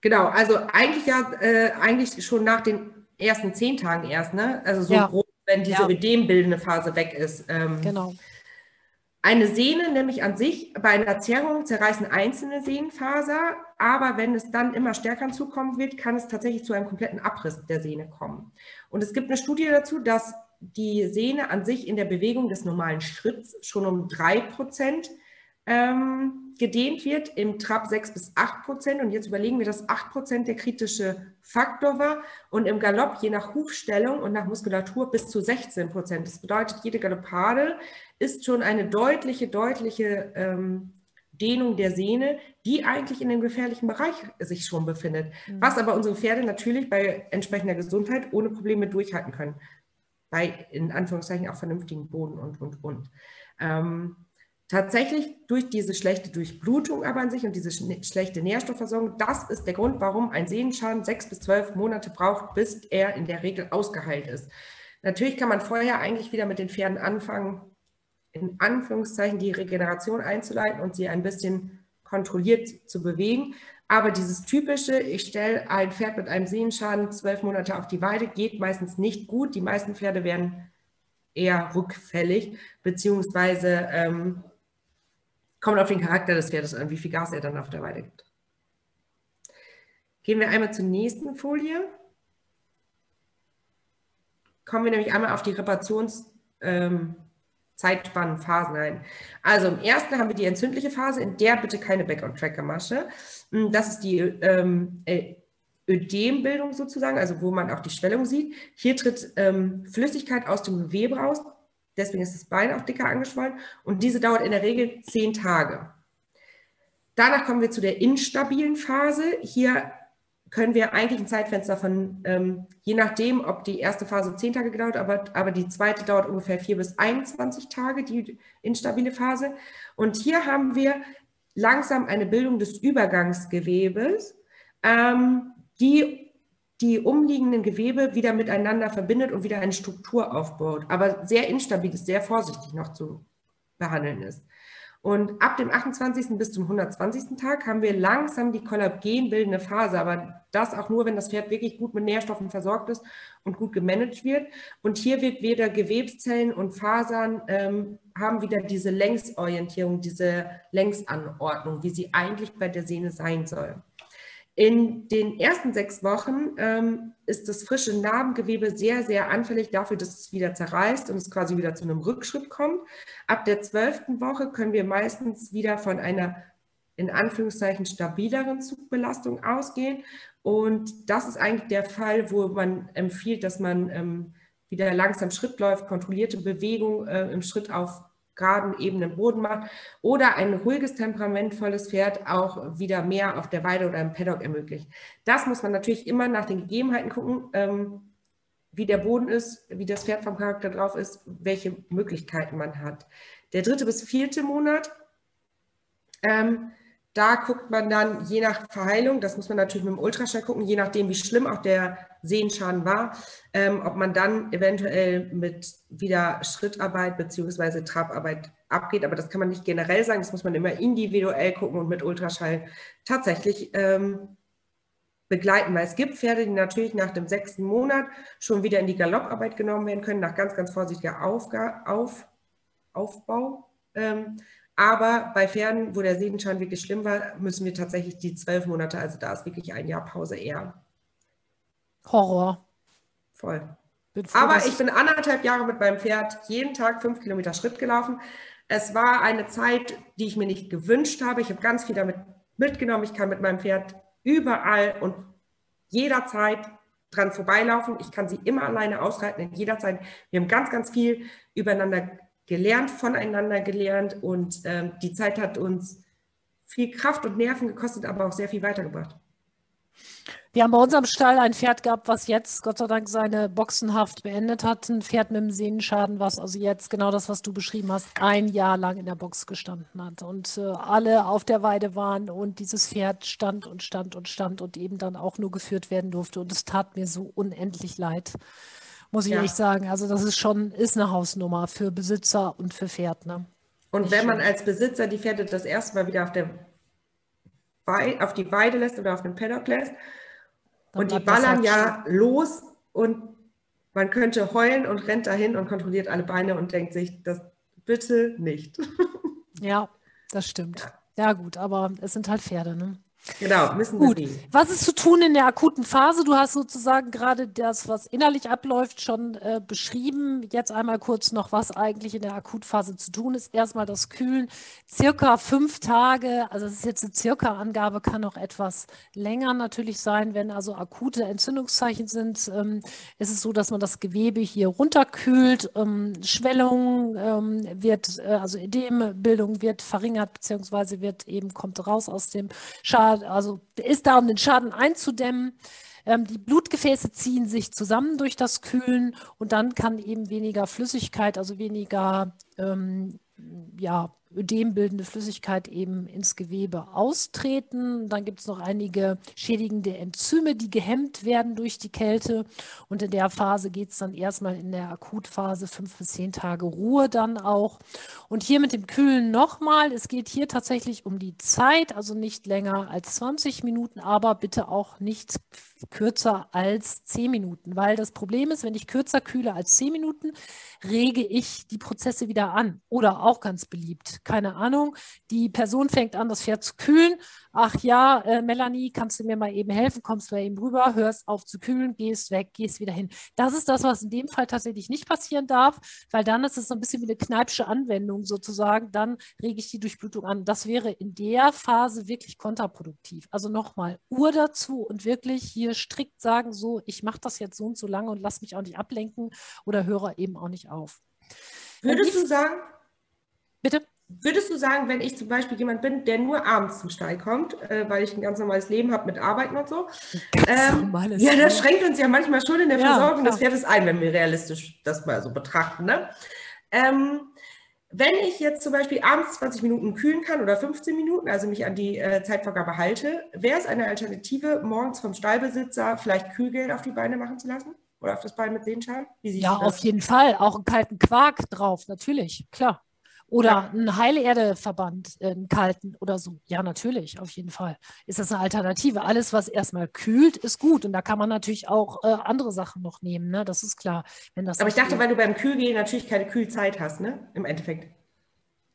Genau, also eigentlich ja, äh, eigentlich schon nach den ersten zehn Tagen erst, ne? Also so Ja. grob, wenn diese Ja. ödembildende Phase weg ist. Ähm, Genau. Eine Sehne nämlich an sich, bei einer Zerrung zerreißen einzelne Sehnenfaser, aber wenn es dann immer stärker hinzukommen wird, kann es tatsächlich zu einem kompletten Abriss der Sehne kommen. Und es gibt eine Studie dazu, dass die Sehne an sich in der Bewegung des normalen Schritts schon um 3% ähm, gedehnt wird, im Trab 6 bis 8%. Und jetzt überlegen wir, dass 8% der kritische Faktor war und im Galopp je nach Hufstellung und nach Muskulatur bis zu 16%. Das bedeutet, jede Galoppade ist schon eine deutliche, deutliche ähm, Dehnung der Sehne, die eigentlich in dem gefährlichen Bereich sich schon befindet. Mhm. Was aber unsere Pferde natürlich bei entsprechender Gesundheit ohne Probleme durchhalten können. Bei in Anführungszeichen auch vernünftigen Boden und, und, und. Ähm, tatsächlich durch diese schlechte Durchblutung aber an sich und diese schlechte Nährstoffversorgung, das ist der Grund, warum ein Sehnenschaden sechs bis zwölf Monate braucht, bis er in der Regel ausgeheilt ist. Natürlich kann man vorher eigentlich wieder mit den Pferden anfangen, in Anführungszeichen die Regeneration einzuleiten und sie ein bisschen kontrolliert zu bewegen. Aber dieses typische, ich stelle ein Pferd mit einem Sehnenschaden zwölf Monate auf die Weide, geht meistens nicht gut. Die meisten Pferde werden eher rückfällig, beziehungsweise ähm, kommt auf den Charakter des Pferdes an, wie viel Gas er dann auf der Weide gibt. Gehen wir einmal zur nächsten Folie. Kommen wir nämlich einmal auf die Reparations- ähm, Zeitspannenphasen ein. Also im ersten haben wir die entzündliche Phase, in der bitte keine Back-on-Tracker-Masche. Mm, Das ist die ähm, äh, Ödembildung sozusagen, also wo man auch die Schwellung sieht. Hier tritt ähm, Flüssigkeit aus dem Gewebe raus, deswegen ist das Bein auch dicker angeschwollen und diese dauert in der Regel zehn Tage. Danach kommen wir zu der instabilen Phase. Hier können wir eigentlich ein Zeitfenster von, ähm, je nachdem, ob die erste Phase 10 Tage gedauert, aber, aber die zweite dauert ungefähr 4 bis 21 Tage, die instabile Phase. Und hier haben wir langsam eine Bildung des Übergangsgewebes, ähm, die die umliegenden Gewebe wieder miteinander verbindet und wieder eine Struktur aufbaut, aber sehr instabil ist, sehr vorsichtig noch zu behandeln ist. Und ab dem 28. bis zum 120. Tag haben wir langsam die kollagenbildende Phase, aber das auch nur, wenn das Pferd wirklich gut mit Nährstoffen versorgt ist und gut gemanagt wird. Und hier wird weder Gewebszellen und Fasern ähm, haben wieder diese Längsorientierung, diese Längsanordnung, wie sie eigentlich bei der Sehne sein soll. In den ersten sechs Wochen ähm, ist das frische Narbengewebe sehr, sehr anfällig dafür, dass es wieder zerreißt und es quasi wieder zu einem Rückschritt kommt. Ab der zwölften Woche können wir meistens wieder von einer in Anführungszeichen stabileren Zugbelastung ausgehen. Und das ist eigentlich der Fall, wo man empfiehlt, dass man ähm, wieder langsam Schritt läuft, kontrollierte Bewegung äh, im Schritt auf geraden, ebenen Boden macht oder ein ruhiges, temperamentvolles Pferd auch wieder mehr auf der Weide oder im Paddock ermöglicht. Das muss man natürlich immer nach den Gegebenheiten gucken, ähm, wie der Boden ist, wie das Pferd vom Charakter drauf ist, welche Möglichkeiten man hat. Der dritte bis vierte Monat, ähm, da guckt man dann je nach Verheilung, das muss man natürlich mit dem Ultraschall gucken, je nachdem, wie schlimm auch der Sehenschaden war, ähm, ob man dann eventuell mit wieder Schrittarbeit bzw. Trabarbeit abgeht. Aber das kann man nicht generell sagen, das muss man immer individuell gucken und mit Ultraschall tatsächlich ähm, begleiten, weil es gibt Pferde, die natürlich nach dem sechsten Monat schon wieder in die Galopparbeit genommen werden können, nach ganz, ganz vorsichtiger Aufga auf, Aufbau. Ähm, aber bei Pferden, wo der Sehenschaden wirklich schlimm war, müssen wir tatsächlich die zwölf Monate, also da ist wirklich ein Jahr Pause eher Horror. voll. Froh, Aber ich bin anderthalb Jahre mit meinem Pferd jeden Tag fünf Kilometer Schritt gelaufen. Es war eine Zeit, die ich mir nicht gewünscht habe. Ich habe ganz viel damit mitgenommen. Ich kann mit meinem Pferd überall und jederzeit dran vorbeilaufen. Ich kann sie immer alleine ausreiten, in jeder Zeit. Wir haben ganz, ganz viel übereinander gelernt, voneinander gelernt und ähm, die Zeit hat uns viel Kraft und Nerven gekostet, aber auch sehr viel weitergebracht. Wir haben bei uns am Stall ein Pferd gehabt, was jetzt Gott sei Dank seine Boxenhaft beendet hat. Ein Pferd mit einem Sehnenschaden, was also jetzt genau das, was du beschrieben hast, ein Jahr lang in der Box gestanden hat. Und äh, alle auf der Weide waren und dieses Pferd stand und stand und stand und eben dann auch nur geführt werden durfte. Und es tat mir so unendlich leid. Muss ich ja. echt sagen. Also das ist schon, ist eine Hausnummer für Besitzer und für Pferd. Ne? Und wenn man als Besitzer die Pferde das erste Mal wieder auf, der Weide, auf die Weide lässt oder auf den Paddock lässt Dann und die ballern halt ja los und man könnte heulen und rennt dahin und kontrolliert alle Beine und denkt sich, das bitte nicht. [laughs] Ja, das stimmt. Ja, ja gut, aber es sind halt Pferde, ne? Genau, müssen Gut. Sie. Was ist zu tun in der akuten Phase? Du hast sozusagen gerade das, was innerlich abläuft, schon äh, beschrieben. Jetzt einmal kurz noch, was eigentlich in der Akutphase zu tun ist. Erstmal das Kühlen, circa fünf Tage. Also das ist jetzt eine circa Angabe, kann auch etwas länger natürlich sein, wenn also akute Entzündungszeichen sind. Ähm, ist es so, dass man das Gewebe hier runterkühlt. Ähm, Schwellung ähm, wird, äh, also Edembildung wird verringert, beziehungsweise wird eben, kommt raus aus dem Schaden also ist da, um den Schaden einzudämmen. Ähm, die Blutgefäße ziehen sich zusammen durch das Kühlen und dann kann eben weniger Flüssigkeit, also weniger ähm, ja, ödembildende Flüssigkeit eben ins Gewebe austreten. Dann gibt es noch einige schädigende Enzyme, die gehemmt werden durch die Kälte. Und in der Phase geht es dann erstmal in der Akutphase fünf bis zehn Tage Ruhe dann auch. Und hier mit dem Kühlen nochmal, es geht hier tatsächlich um die Zeit, also nicht länger als 20 Minuten, aber bitte auch nicht kürzer als 10 Minuten, weil das Problem ist, wenn ich kürzer kühle als 10 Minuten, rege ich die Prozesse wieder an. Oder auch ganz beliebt, keine Ahnung, die Person fängt an, das Pferd zu kühlen. Ach ja, äh, Melanie, kannst du mir mal eben helfen? Kommst du mal eben rüber, hörst auf zu kühlen, gehst weg, gehst wieder hin. Das ist das, was in dem Fall tatsächlich nicht passieren darf, weil dann ist es so ein bisschen wie eine kneipsche Anwendung sozusagen. Dann rege ich die Durchblutung an. Das wäre in der Phase wirklich kontraproduktiv. Also nochmal Uhr dazu und wirklich hier strikt sagen, so, ich mache das jetzt so und so lange und lass mich auch nicht ablenken oder höre eben auch nicht auf. Würdest du sagen, bitte? Würdest du sagen, wenn ich zum Beispiel jemand bin, der nur abends zum Stall kommt, äh, weil ich ein ganz normales Leben habe mit Arbeiten und so, ähm, ja, das schränkt uns ja manchmal schon in der ja, Versorgung des Pferdes ein, wenn wir realistisch das mal so betrachten. Ne? Ähm, wenn ich jetzt zum Beispiel abends 20 Minuten kühlen kann oder 15 Minuten, also mich an die äh, Zeitvorgabe halte, wäre es eine Alternative, morgens vom Stallbesitzer vielleicht Kühlgeld auf die Beine machen zu lassen? Oder auf das Bein mit Sehenschalen? ja, auf jeden Fall. Auch einen kalten Quark drauf, natürlich, klar. Oder ja. ein Heilerdeverband, einen kalten oder so. Ja, natürlich, auf jeden Fall. Ist das eine Alternative? Alles, was erstmal kühlt, ist gut. Und da kann man natürlich auch äh, andere Sachen noch nehmen, ne? Das ist klar. Wenn das Aber ich dachte, geht. weil du beim Kühlgehen natürlich keine Kühlzeit hast, ne? Im Endeffekt.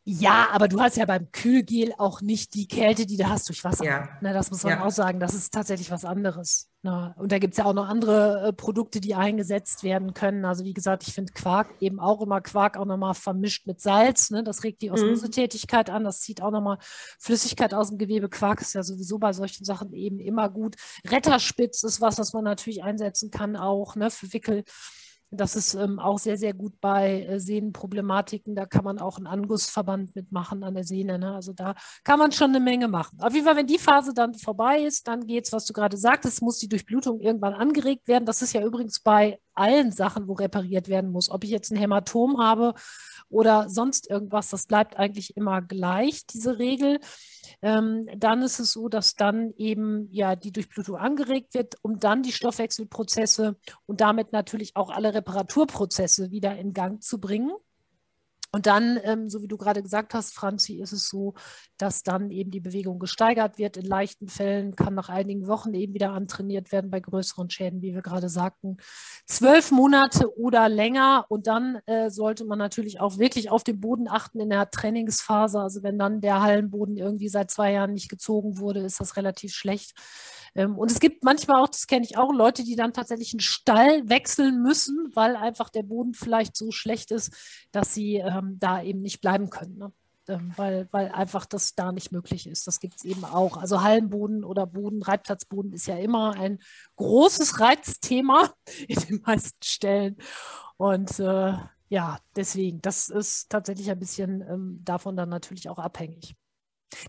Ja, aber du hast ja beim Kühlgel auch nicht die Kälte, die du hast durch Wasser. Ja. Ne, das muss man ja. auch sagen. Das ist tatsächlich was anderes. Ne? Und da gibt es ja auch noch andere äh, Produkte, die eingesetzt werden können. Also wie gesagt, ich finde Quark eben auch immer Quark auch nochmal vermischt mit Salz. Ne? Das regt die mhm. Osmosetätigkeit an. Das zieht auch nochmal Flüssigkeit aus dem Gewebe. Quark ist ja sowieso bei solchen Sachen eben immer gut. Retterspitz ist was, was man natürlich einsetzen kann auch ne? für Wickel. Das ist ähm, auch sehr, sehr gut bei äh, Sehnenproblematiken. Da kann man auch einen Angussverband mitmachen an der Sehne. Ne? Also da kann man schon eine Menge machen. Auf jeden Fall, wenn die Phase dann vorbei ist, dann geht es, was du gerade sagtest, muss die Durchblutung irgendwann angeregt werden. Das ist ja übrigens bei allen Sachen, wo repariert werden muss. Ob ich jetzt ein Hämatom habe oder sonst irgendwas, das bleibt eigentlich immer gleich, diese Regel. Ähm, dann ist es so, dass dann eben ja die Durchblutung angeregt wird, um dann die Stoffwechselprozesse und damit natürlich auch alle Reparaturprozesse wieder in Gang zu bringen. Und dann, ähm, so wie du gerade gesagt hast, Franzi, ist es so, dass dann eben die Bewegung gesteigert wird. In leichten Fällen kann nach einigen Wochen eben wieder antrainiert werden bei größeren Schäden, wie wir gerade sagten. Zwölf Monate oder länger. Und dann äh, sollte man natürlich auch wirklich auf den Boden achten in der Trainingsphase. Also wenn dann der Hallenboden irgendwie seit zwei Jahren nicht gezogen wurde, ist das relativ schlecht. Ähm, und es gibt manchmal auch, das kenne ich auch, Leute, die dann tatsächlich einen Stall wechseln müssen, weil einfach der Boden vielleicht so schlecht ist, dass sie ähm, da eben nicht bleiben können. Ne? Ähm, weil, weil einfach das da nicht möglich ist. Das gibt es eben auch. Also Hallenboden oder Boden, Reitplatzboden ist ja immer ein großes Reizthema [laughs] in den meisten Stellen. Und äh, ja, deswegen, das ist tatsächlich ein bisschen ähm, davon dann natürlich auch abhängig.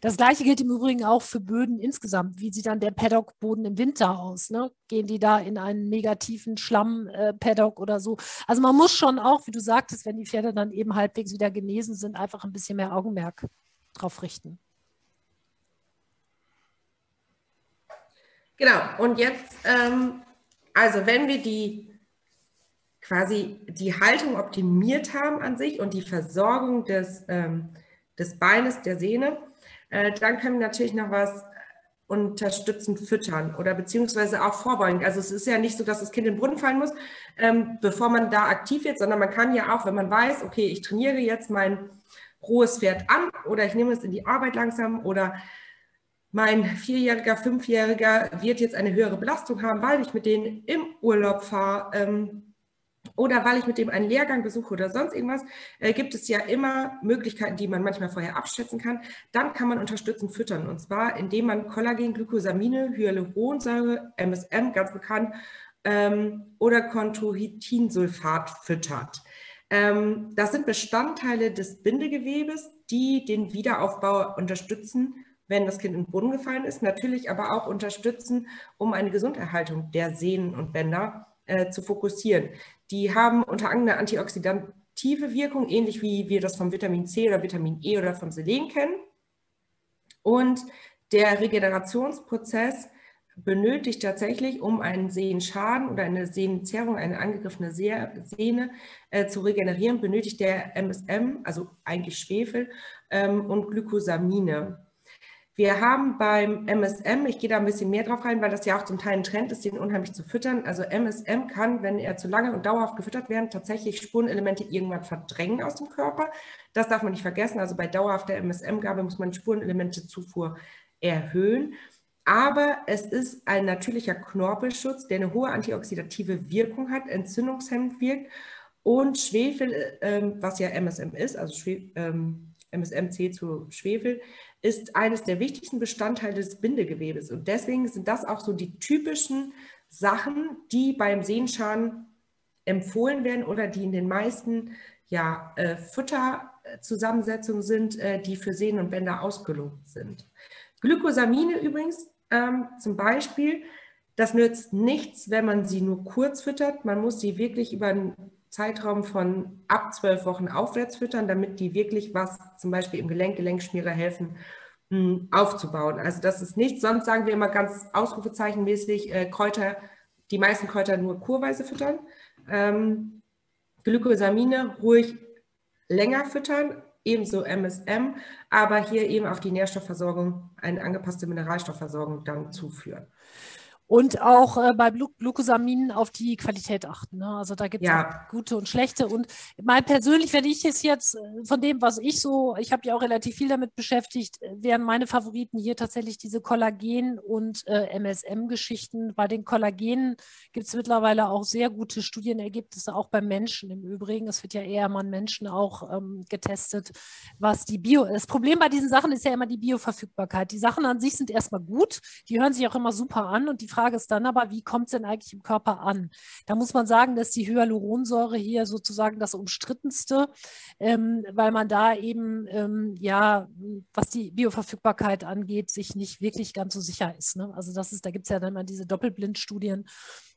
Das gleiche gilt im Übrigen auch für Böden insgesamt. Wie sieht dann der Paddock-Boden im Winter aus? Ne? Gehen die da in einen negativen Schlamm-Paddock oder so? Also man muss schon auch, wie du sagtest, wenn die Pferde dann eben halbwegs wieder genesen sind, einfach ein bisschen mehr Augenmerk drauf richten. Genau, und jetzt, ähm, also wenn wir die quasi die Haltung optimiert haben an sich und die Versorgung des, ähm, des Beines, der Sehne, äh, dann können wir natürlich noch was unterstützend füttern oder beziehungsweise auch vorbeugen. Also es ist ja nicht so, dass das Kind in den Brunnen fallen muss, ähm, bevor man da aktiv wird, sondern man kann ja auch, wenn man weiß, okay, ich trainiere jetzt mein rohes Pferd an oder ich nehme es in die Arbeit langsam oder mein Vierjähriger, Fünfjähriger wird jetzt eine höhere Belastung haben, weil ich mit denen im Urlaub fahre ähm, oder weil ich mit dem einen Lehrgang besuche oder sonst irgendwas, äh, gibt es ja immer Möglichkeiten, die man manchmal vorher abschätzen kann. Dann kann man unterstützend füttern und zwar, indem man Kollagen, Glykosamine, Hyaluronsäure, MSM, ganz bekannt, ähm, oder Contohitinsulfat füttert. Ähm, das sind Bestandteile des Bindegewebes, die den Wiederaufbau unterstützen wenn das Kind in den Boden gefallen ist, natürlich aber auch unterstützen, um eine Gesunderhaltung der Sehnen und Bänder äh, zu fokussieren. Die haben unter anderem eine antioxidative Wirkung, ähnlich wie wir das vom Vitamin C oder Vitamin E oder vom Selen kennen. Und der Regenerationsprozess benötigt tatsächlich, um einen Sehnenschaden oder eine Sehnenzerrung, eine angegriffene Sehne äh, zu regenerieren, benötigt der MSM, also eigentlich Schwefel ähm, und Glykosamine. Wir haben beim MSM, ich gehe da ein bisschen mehr drauf rein, weil das ja auch zum Teil ein Trend ist, den unheimlich zu füttern. Also MSM kann, wenn er zu lange und dauerhaft gefüttert werden, tatsächlich Spurenelemente irgendwann verdrängen aus dem Körper. Das darf man nicht vergessen. Also bei dauerhafter MSM-Gabe muss man Spurenelemente-Zufuhr erhöhen. Aber es ist ein natürlicher Knorpelschutz, der eine hohe antioxidative Wirkung hat, entzündungshemmend wirkt und Schwefel, ähm, was ja MSM ist, also Schwe ähm, MSMC zu Schwefel, ist eines der wichtigsten Bestandteile des Bindegewebes. Und deswegen sind das auch so die typischen Sachen, die beim Sehenschaden empfohlen werden oder die in den meisten ja, äh, Futterzusammensetzungen sind, äh, die für Sehnen und Bänder ausgelobt sind. Glykosamine übrigens ähm, zum Beispiel, das nützt nichts, wenn man sie nur kurz füttert. Man muss sie wirklich über einen Zeitraum von ab zwölf Wochen aufwärts füttern, damit die wirklich was zum Beispiel im Gelenk, Gelenkschmierer helfen, hm, aufzubauen. Also das ist nichts, sonst sagen wir immer ganz ausrufezeichenmäßig äh, Kräuter, die meisten Kräuter nur kurweise füttern. Ähm, Glykosamine ruhig länger füttern, ebenso MSM, aber hier eben auf die Nährstoffversorgung, eine angepasste Mineralstoffversorgung dann zuführen. Und auch äh, bei Glu Glucosaminen auf die Qualität achten. Ne? Also da gibt es ja. gute und schlechte. Und mein persönlich, wenn ich es jetzt äh, von dem, was ich so, ich habe ja auch relativ viel damit beschäftigt, äh, wären meine Favoriten hier tatsächlich diese Kollagen- und äh, MSM-Geschichten. Bei den Kollagenen gibt es mittlerweile auch sehr gute Studienergebnisse, auch beim Menschen im Übrigen. Es wird ja eher mal an Menschen auch ähm, getestet, was die Bio. Das Problem bei diesen Sachen ist ja immer die Bioverfügbarkeit. Die Sachen an sich sind erstmal gut, die hören sich auch immer super an und die Frage ist dann aber, wie kommt es denn eigentlich im Körper an? Da muss man sagen, dass die Hyaluronsäure hier sozusagen das umstrittenste, ähm, weil man da eben, ähm, ja, was die Bioverfügbarkeit angeht, sich nicht wirklich ganz so sicher ist. Ne? Also das ist, da gibt es ja dann mal diese Doppelblindstudien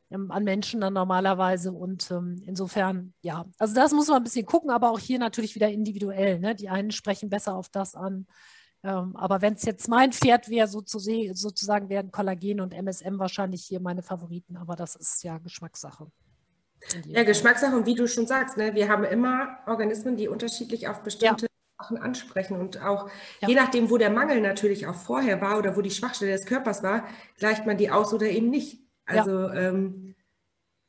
ähm, an Menschen dann normalerweise. Und ähm, insofern, ja, also das muss man ein bisschen gucken, aber auch hier natürlich wieder individuell. Ne? Die einen sprechen besser auf das an, ähm, aber wenn es jetzt mein Pferd wäre, sozusagen, sozusagen wären Kollagen und MSM wahrscheinlich hier meine Favoriten, aber das ist ja Geschmackssache. Ja, Geschmackssache und wie du schon sagst, ne, wir haben immer Organismen, die unterschiedlich auf bestimmte ja. Sachen ansprechen und auch ja. je nachdem, wo der Mangel natürlich auch vorher war oder wo die Schwachstelle des Körpers war, gleicht man die aus oder eben nicht. Also ja. ähm,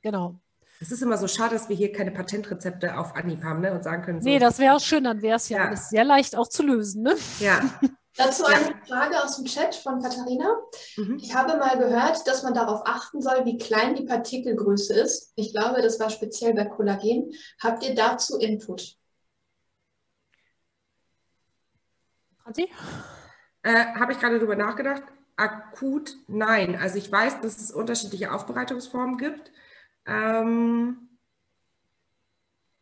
genau. Es ist immer so schade, dass wir hier keine Patentrezepte auf Anhieb haben ne, und sagen können. So. Nee, das wäre auch schön, dann wäre es ja, ja, alles sehr leicht auch zu lösen. Ne? Ja. Dazu eine Frage aus dem Chat von Katharina. Mhm. Ich habe mal gehört, dass man darauf achten soll, wie klein die Partikelgröße ist. Ich glaube, das war speziell bei Kollagen. Habt ihr dazu Input? Franzi? Äh, habe ich gerade darüber nachgedacht. Akut nein. Also ich weiß, dass es unterschiedliche Aufbereitungsformen gibt. Ähm,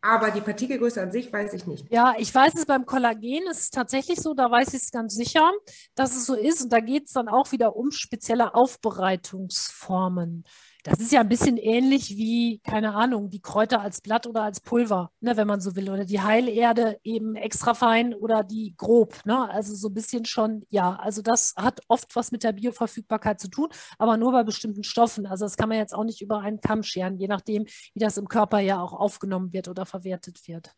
aber die Partikelgröße an sich weiß ich nicht. Ja, ich weiß es beim Kollagen ist es tatsächlich so, da weiß ich es ganz sicher, dass es so ist. Und da geht es dann auch wieder um spezielle Aufbereitungsformen. Das ist ja ein bisschen ähnlich wie, keine Ahnung, die Kräuter als Blatt oder als Pulver, ne, wenn man so will. Oder die Heilerde eben extra fein oder die grob. Ne? Also so ein bisschen schon, ja, also das hat oft was mit der Bioverfügbarkeit zu tun, aber nur bei bestimmten Stoffen. Also das kann man jetzt auch nicht über einen Kamm scheren, je nachdem, wie das im Körper ja auch aufgenommen wird oder verwertet wird.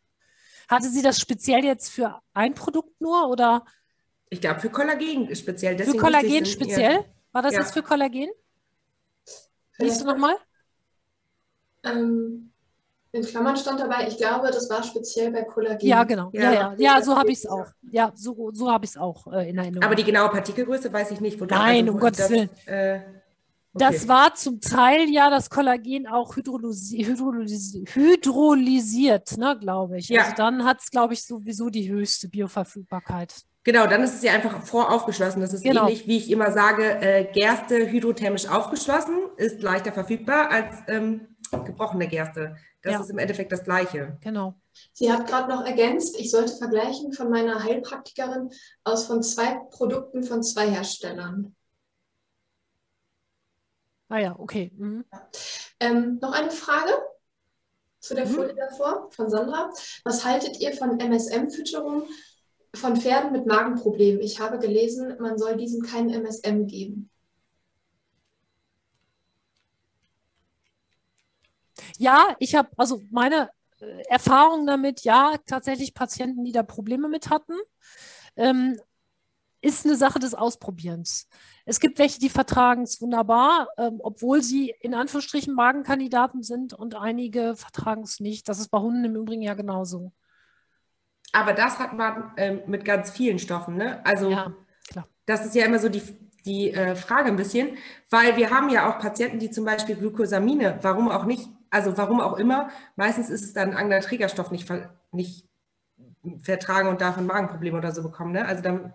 Hatte sie das speziell jetzt für ein Produkt nur oder? Ich glaube für Kollagen speziell. Deswegen für Kollagen speziell? War das ja. jetzt für Kollagen? Liest du nochmal? Ähm, in Klammern stand dabei, ich glaube, das war speziell bei Kollagen. Ja, genau. Ja, ja, ja, ja so habe ich es auch. Ja, so, so habe ich es auch äh, in Erinnerung. Aber die genaue Partikelgröße weiß ich nicht. Nein, also, um Gottes das, Willen. Äh, okay. Das war zum Teil ja das Kollagen auch hydrolysi hydrolysi hydrolysiert, ne, glaube ich. Ja. Also dann hat es, glaube ich, sowieso die höchste Bioverfügbarkeit. Genau, dann ist es ja einfach voraufgeschlossen. Das ist genau. ähnlich, wie ich immer sage, äh, Gerste hydrothermisch aufgeschlossen ist leichter verfügbar als ähm, gebrochene Gerste. Das ja. ist im Endeffekt das Gleiche. Genau. Sie hat gerade noch ergänzt, ich sollte vergleichen von meiner Heilpraktikerin aus von zwei Produkten von zwei Herstellern. Ah ja, okay. Mhm. Ähm, noch eine Frage zu der mhm. Folie davor von Sandra. Was haltet ihr von MSM-Fütterung von Pferden mit Magenproblemen. Ich habe gelesen, man soll diesen keinen MSM geben. Ja, ich habe also meine äh, Erfahrung damit, ja, tatsächlich Patienten, die da Probleme mit hatten, ähm, ist eine Sache des Ausprobierens. Es gibt welche, die vertragen es wunderbar, ähm, obwohl sie in Anführungsstrichen Magenkandidaten sind und einige vertragen es nicht. Das ist bei Hunden im Übrigen ja genauso. Aber das hat man ähm, mit ganz vielen Stoffen. Ne? Also ja, das ist ja immer so die, die äh, Frage ein bisschen, weil wir haben ja auch Patienten, die zum Beispiel Glucosamine, warum auch nicht, also warum auch immer, meistens ist es dann ein anderer Trägerstoff nicht, nicht vertragen und davon Magenprobleme oder so bekommen. Ne? Also dann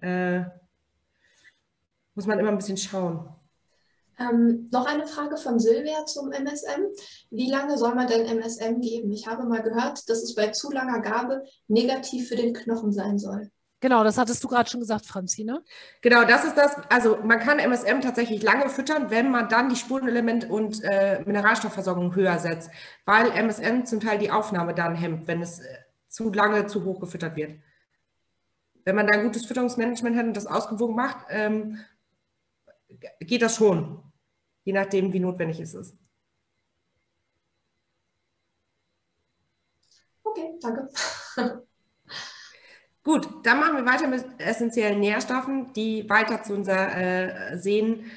äh, muss man immer ein bisschen schauen. Ähm, noch eine Frage von Silvia zum MSM. Wie lange soll man denn MSM geben? Ich habe mal gehört, dass es bei zu langer Gabe negativ für den Knochen sein soll. Genau, das hattest du gerade schon gesagt, Franzi, ne? Genau, das ist das. Also man kann MSM tatsächlich lange füttern, wenn man dann die Spurenelement- und äh, Mineralstoffversorgung höher setzt, weil MSM zum Teil die Aufnahme dann hemmt, wenn es äh, zu lange zu hoch gefüttert wird. Wenn man da ein gutes Fütterungsmanagement hat und das ausgewogen macht, ähm, geht das schon je nachdem, wie notwendig es ist. Okay, danke. [laughs] Gut, dann machen wir weiter mit essentiellen Nährstoffen, die weiter zu unserer äh, Sehnen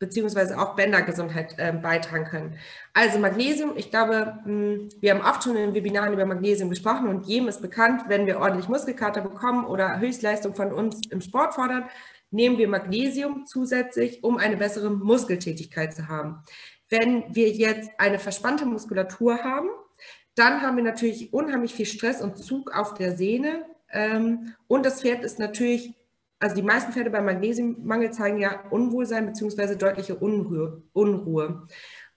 beziehungsweise auch Bändergesundheit äh, beitragen können. Also Magnesium, ich glaube, mh, hm, wir haben oft schon in Webinaren über Magnesium gesprochen und jedem ist bekannt, wenn wir ordentlich Muskelkater bekommen oder Höchstleistung von uns im Sport fordern, nehmen wir Magnesium zusätzlich, um eine bessere Muskeltätigkeit zu haben. Wenn wir jetzt eine verspannte Muskulatur haben, dann haben wir natürlich unheimlich viel Stress und Zug auf der Sehne. Ähm, und das Pferd ist natürlich, also die meisten Pferde beim Magnesiummangel zeigen ja Unwohlsein bzw. deutliche Unruhe, Unruhe.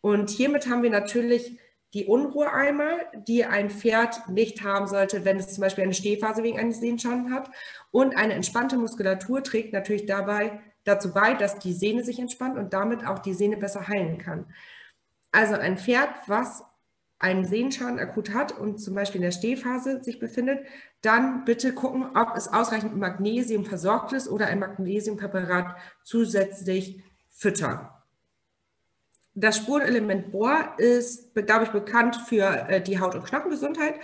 Und hiermit haben wir natürlich die Unruhe einmal, die ein Pferd nicht haben sollte, wenn es zum Beispiel eine Stehphase wegen eines Sehenschadens hat. Und eine entspannte Muskulatur trägt natürlich dabei dazu bei, dass die Sehne sich entspannt und damit auch die Sehne besser heilen kann. Also ein Pferd, was einen Sehenschaden akut hat und zum Beispiel in der Stehphase sich befindet, dann bitte gucken, ob es ausreichend mit Magnesium versorgt ist oder ein Magnesiumpräparat zusätzlich füttern. Das Spurenelement Bohr ist, glaube ich, bekannt für äh, die Haut- und Knochengesundheit.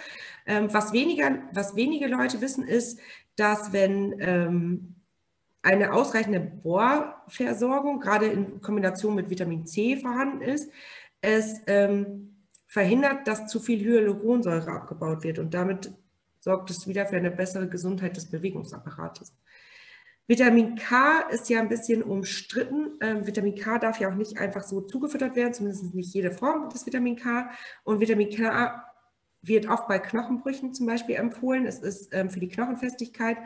Ähm, was, weniger, was wenige Leute wissen, ist, dass wenn ähm, eine ausreichende Bohrversorgung, gerade in Kombination mit Vitamin C vorhanden ist, es ähm, verhindert, dass zu viel Hyaluronsäure abgebaut wird und damit sorgt es wieder für eine bessere Gesundheit des Bewegungsapparates. Vitamin K ist ja ein bisschen umstritten. Ähm, Vitamin K darf ja auch nicht einfach so zugefüttert werden, zumindest nicht jede Form des Vitamin K. Und Vitamin K wird oft bei Knochenbrüchen zum Beispiel empfohlen. Es ist ähm, für die Knochenfestigkeit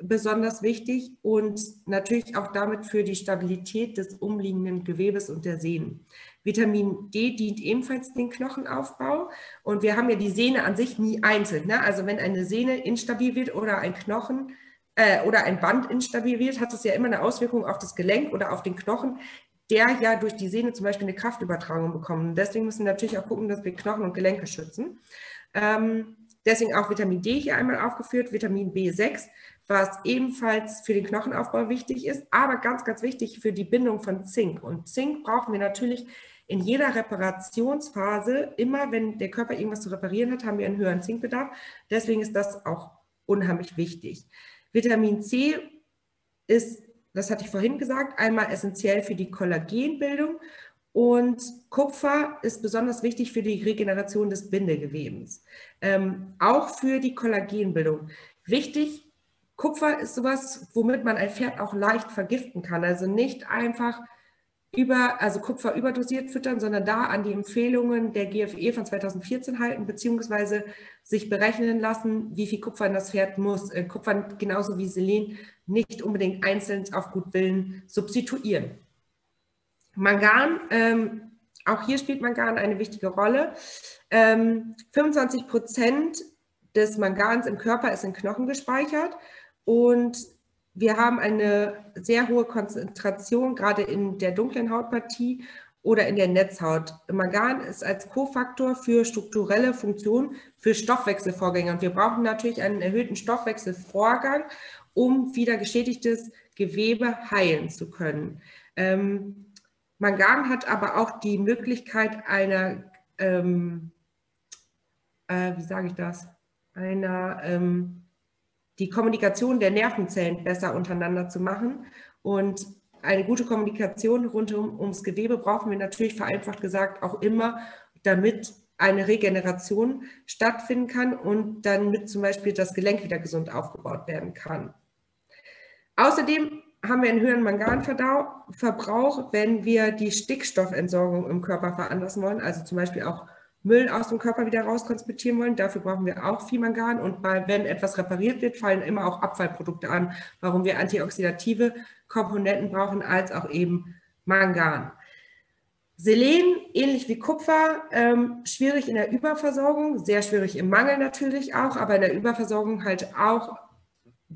besonders wichtig und natürlich auch damit für die Stabilität des umliegenden Gewebes und der Sehnen. Vitamin D dient ebenfalls den Knochenaufbau und wir haben ja die Sehne an sich nie einzeln. Ne? Also wenn eine Sehne instabil wird oder ein Knochen äh, oder ein Band instabil wird, hat es ja immer eine Auswirkung auf das Gelenk oder auf den Knochen, der ja durch die Sehne zum Beispiel eine Kraftübertragung bekommt. deswegen müssen wir natürlich auch gucken, dass wir Knochen und Gelenke schützen. Ähm, deswegen auch Vitamin D hier einmal aufgeführt, Vitamin B6, was ebenfalls für den Knochenaufbau wichtig ist, aber ganz, ganz wichtig für die Bindung von Zink. Und Zink brauchen wir natürlich in jeder Reparationsphase, immer wenn der Körper irgendwas zu reparieren hat, haben wir einen höheren Zinkbedarf. Deswegen ist das auch unheimlich wichtig. Vitamin C ist, das hatte ich vorhin gesagt, einmal essentiell für die Kollagenbildung und Kupfer ist besonders wichtig für die Regeneration des Bindegewebens, ähm, auch für die Kollagenbildung. Wichtig, Kupfer ist sowas, womit man ein Pferd auch leicht vergiften kann. Also nicht einfach über, also Kupfer überdosiert füttern, sondern da an die Empfehlungen der GFE von 2014 halten, beziehungsweise sich berechnen lassen, wie viel Kupfer in das Pferd muss. Äh, Kupfer genauso wie Selen nicht unbedingt einzeln auf gut Willen substituieren. Mangan, ähm, auch hier spielt Mangan eine wichtige Rolle. Ähm, 25 Prozent des Mangans im Körper ist in Knochen gespeichert und wir haben eine sehr hohe Konzentration, gerade in der dunklen Hautpartie oder in der Netzhaut. Mangan ist als Kofaktor für strukturelle Funktionen, für Stoffwechselvorgänge. Und wir brauchen natürlich einen erhöhten Stoffwechselvorgang, um wieder geschädigtes Gewebe heilen zu können. Ähm, Mangan hat aber auch die Möglichkeit einer, ähm, äh, wie sage ich das, einer ähm, die Kommunikation der Nervenzellen besser untereinander zu machen. Und eine gute Kommunikation rund um, ums Gewebe brauchen wir natürlich vereinfacht gesagt auch immer, damit eine Regeneration stattfinden kann und dann mit zum Beispiel das Gelenk wieder gesund aufgebaut werden kann. Außerdem haben wir einen höheren Manganverbrauch, wenn wir die Stickstoffentsorgung im Körper veranlassen wollen, also zum Beispiel auch Müll aus dem Körper wieder raustransportieren wollen. Dafür brauchen wir auch viel Mangan. Und bei, wenn etwas repariert wird, fallen immer auch Abfallprodukte an, warum wir antioxidative Komponenten brauchen, als auch eben Mangan. Selen, ähnlich wie Kupfer, ähm, schwierig in der Überversorgung, sehr schwierig im Mangel natürlich auch, aber in der Überversorgung halt auch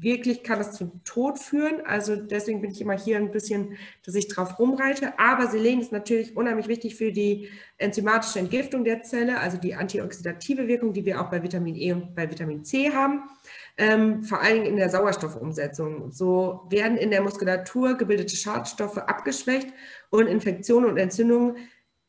wirklich kann es zum Tod führen. Also deswegen bin ich immer hier ein bisschen, dass ich drauf rumreite. Aber Selen ist natürlich unheimlich wichtig für die enzymatische Entgiftung der Zelle, also die antioxidative Wirkung, die wir auch bei Vitamin E und bei Vitamin C haben. Ähm, vor allen Dingen in der Sauerstoffumsetzung. So werden in der Muskulatur gebildete Schadstoffe abgeschwächt und Infektionen und Entzündungen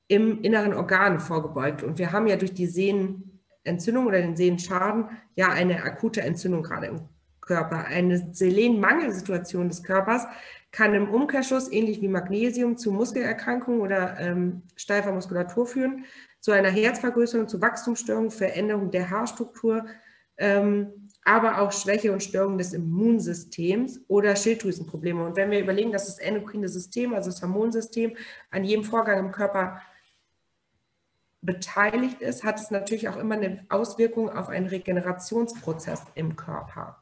im inneren Organ vorgebeugt. Und wir haben ja durch die Sehnenentzündung oder den Sehnenschaden ja eine akute Entzündung gerade im Körper. Eine Selenmangelsituation des Körpers kann im Umkehrschluss, ähnlich wie Magnesium, zu Muskelerkrankungen oder ähm, steifer Muskulatur führen, zu einer Herzvergrößerung, zu Wachstumsstörungen, Veränderung der Haarstruktur, ähm, aber auch Schwäche und Störungen des Immunsystems oder Schilddrüsenprobleme. Und wenn wir überlegen, dass das endokrine System, also das Hormonsystem, an jedem Vorgang im Körper beteiligt ist, hat es natürlich auch immer eine Auswirkung auf einen Regenerationsprozess im Körper.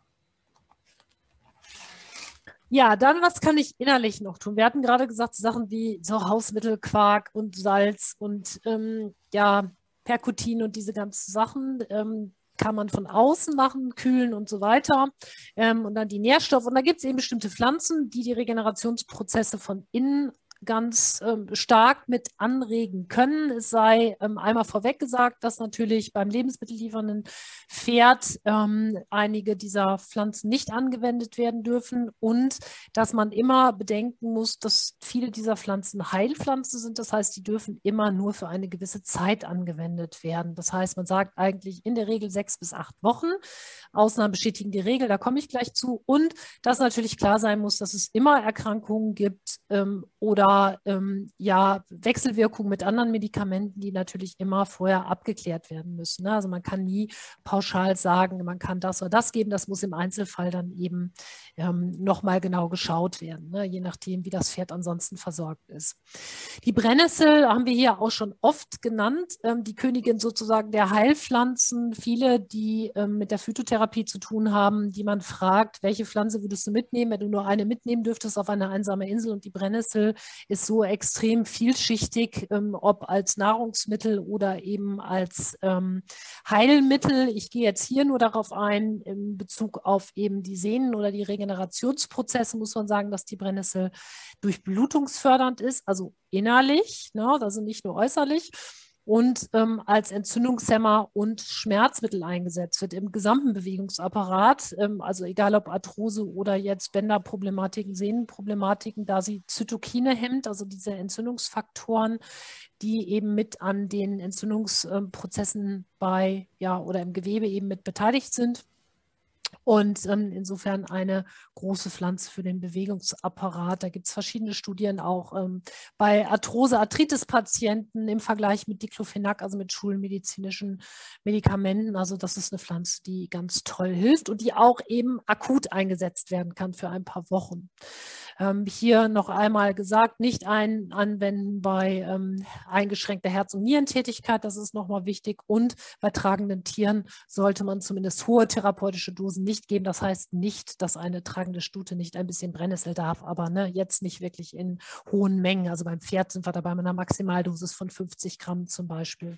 Ja, dann, was kann ich innerlich noch tun? Wir hatten gerade gesagt, Sachen wie so Hausmittelquark und Salz und ähm, ja, Perkutin und diese ganzen Sachen. Ähm, kann man von außen machen, kühlen und so weiter. Ähm, und dann die Nährstoffe. Und da gibt es eben bestimmte Pflanzen, die die Regenerationsprozesse von innen ganz ähm, stark mit anregen können. Es sei ähm, einmal vorweg gesagt, dass natürlich beim lebensmittelliefernden Pferd ähm, einige dieser Pflanzen nicht angewendet werden dürfen und dass man immer bedenken muss, dass viele dieser Pflanzen Heilpflanzen sind. Das heißt, die dürfen immer nur für eine gewisse Zeit angewendet werden. Das heißt, man sagt eigentlich in der Regel sechs bis acht Wochen. Ausnahmen bestätigen die Regel, da komme ich gleich zu. Und dass natürlich klar sein muss, dass es immer Erkrankungen gibt ähm, oder oder ähm, ja, Wechselwirkungen mit anderen Medikamenten, die natürlich immer vorher abgeklärt werden müssen. Ne? Also man kann nie pauschal sagen, man kann das oder das geben. Das muss im Einzelfall dann eben ähm, nochmal genau geschaut werden, ne? je nachdem, wie das Pferd ansonsten versorgt ist. Die Brennnessel haben wir hier auch schon oft genannt, ähm, die Königin sozusagen der Heilpflanzen. Viele, die ähm, mit der Phytotherapie zu tun haben, die man fragt, welche Pflanze würdest du mitnehmen, wenn du nur eine mitnehmen dürftest auf eine einsame Insel und die Brennnessel ist so extrem vielschichtig, ähm, ob als Nahrungsmittel oder eben als ähm, Heilmittel. Ich gehe jetzt hier nur darauf ein, in Bezug auf eben die Sehnen oder die Regenerationsprozesse, muss man sagen, dass die Brennnessel durchblutungsfördernd ist, also innerlich, ne, also nicht nur äußerlich und ähm, als Entzündungshemmer und Schmerzmittel eingesetzt wird im gesamten Bewegungsapparat, ähm, also egal ob Arthrose oder jetzt Bänderproblematiken, Sehnenproblematiken, da sie Zytokine hemmt, also diese Entzündungsfaktoren, die eben mit an den Entzündungsprozessen bei, ja, oder im Gewebe eben mit beteiligt sind. Und ähm, insofern eine große Pflanze für den Bewegungsapparat. Da gibt es verschiedene Studien auch ähm, bei Arthrose-Arthritis-Patienten im Vergleich mit Diclofenac, also mit schulmedizinischen Medikamenten. Also das ist eine Pflanze, die ganz toll hilft und die auch eben akut eingesetzt werden kann für ein paar Wochen. Ähm, hier noch einmal gesagt, nicht ein, anwenden bei ähm, eingeschränkter Herz- und Nierentätigkeit, das ist nochmal wichtig. Und bei tragenden Tieren sollte man zumindest hohe therapeutische Dosen nicht geben. Das heißt nicht, dass eine tragende Stute nicht ein bisschen Brennnessel darf, aber ne, jetzt nicht wirklich in hohen Mengen. Also beim Pferd sind wir dabei mit einer Maximaldosis von 50 Gramm zum Beispiel.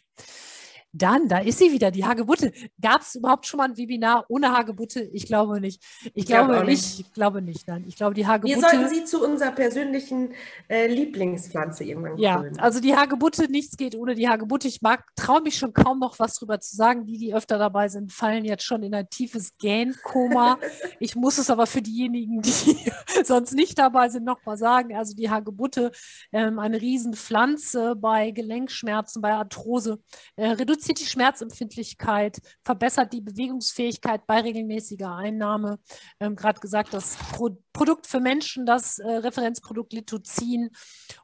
Dann, da ist sie wieder, die Hagebutte. Gab es überhaupt schon mal ein Webinar ohne Hagebutte? Ich glaube nicht. Ich, ich glaube, glaube nicht. ich glaube nicht. Nein, ich glaube, die Hagebutte. Wir sollten sie zu unserer persönlichen äh, Lieblingspflanze irgendwann Ja, krönen. also die Hagebutte, nichts geht ohne die Hagebutte. Ich mag, traue mich schon kaum noch was drüber zu sagen. Die, die öfter dabei sind, fallen jetzt schon in ein tiefes Gähnkoma. [laughs] ich muss es aber für diejenigen, die [laughs] sonst nicht dabei sind, nochmal sagen. Also die Hagebutte, ähm, eine Riesenpflanze bei Gelenkschmerzen, bei Arthrose, äh, reduziert reduziert die Schmerzempfindlichkeit, verbessert die Bewegungsfähigkeit bei regelmäßiger Einnahme. Ähm, Gerade gesagt, das Pro Produkt für Menschen, das äh, Referenzprodukt Lithozin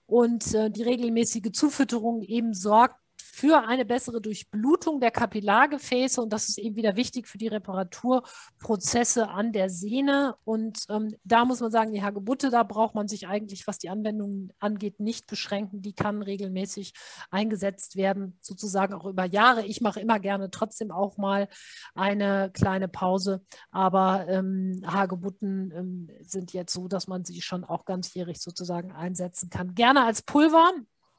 und äh, die regelmäßige Zufütterung eben sorgt für eine bessere Durchblutung der Kapillargefäße und das ist eben wieder wichtig für die Reparaturprozesse an der Sehne. Und ähm, da muss man sagen, die Hagebutte, da braucht man sich eigentlich, was die Anwendung angeht, nicht beschränken. Die kann regelmäßig eingesetzt werden, sozusagen auch über Jahre. Ich mache immer gerne trotzdem auch mal eine kleine Pause, aber ähm, Hagebutten ähm, sind jetzt so, dass man sie schon auch ganzjährig sozusagen einsetzen kann. Gerne als Pulver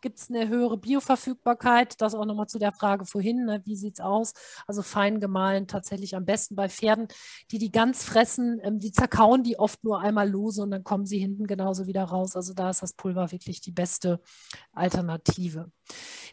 gibt es eine höhere Bioverfügbarkeit. Das auch nochmal zu der Frage vorhin, ne, wie sieht es aus? Also fein gemahlen tatsächlich am besten bei Pferden, die die ganz fressen, ähm, die zerkauen die oft nur einmal lose und dann kommen sie hinten genauso wieder raus. Also da ist das Pulver wirklich die beste Alternative.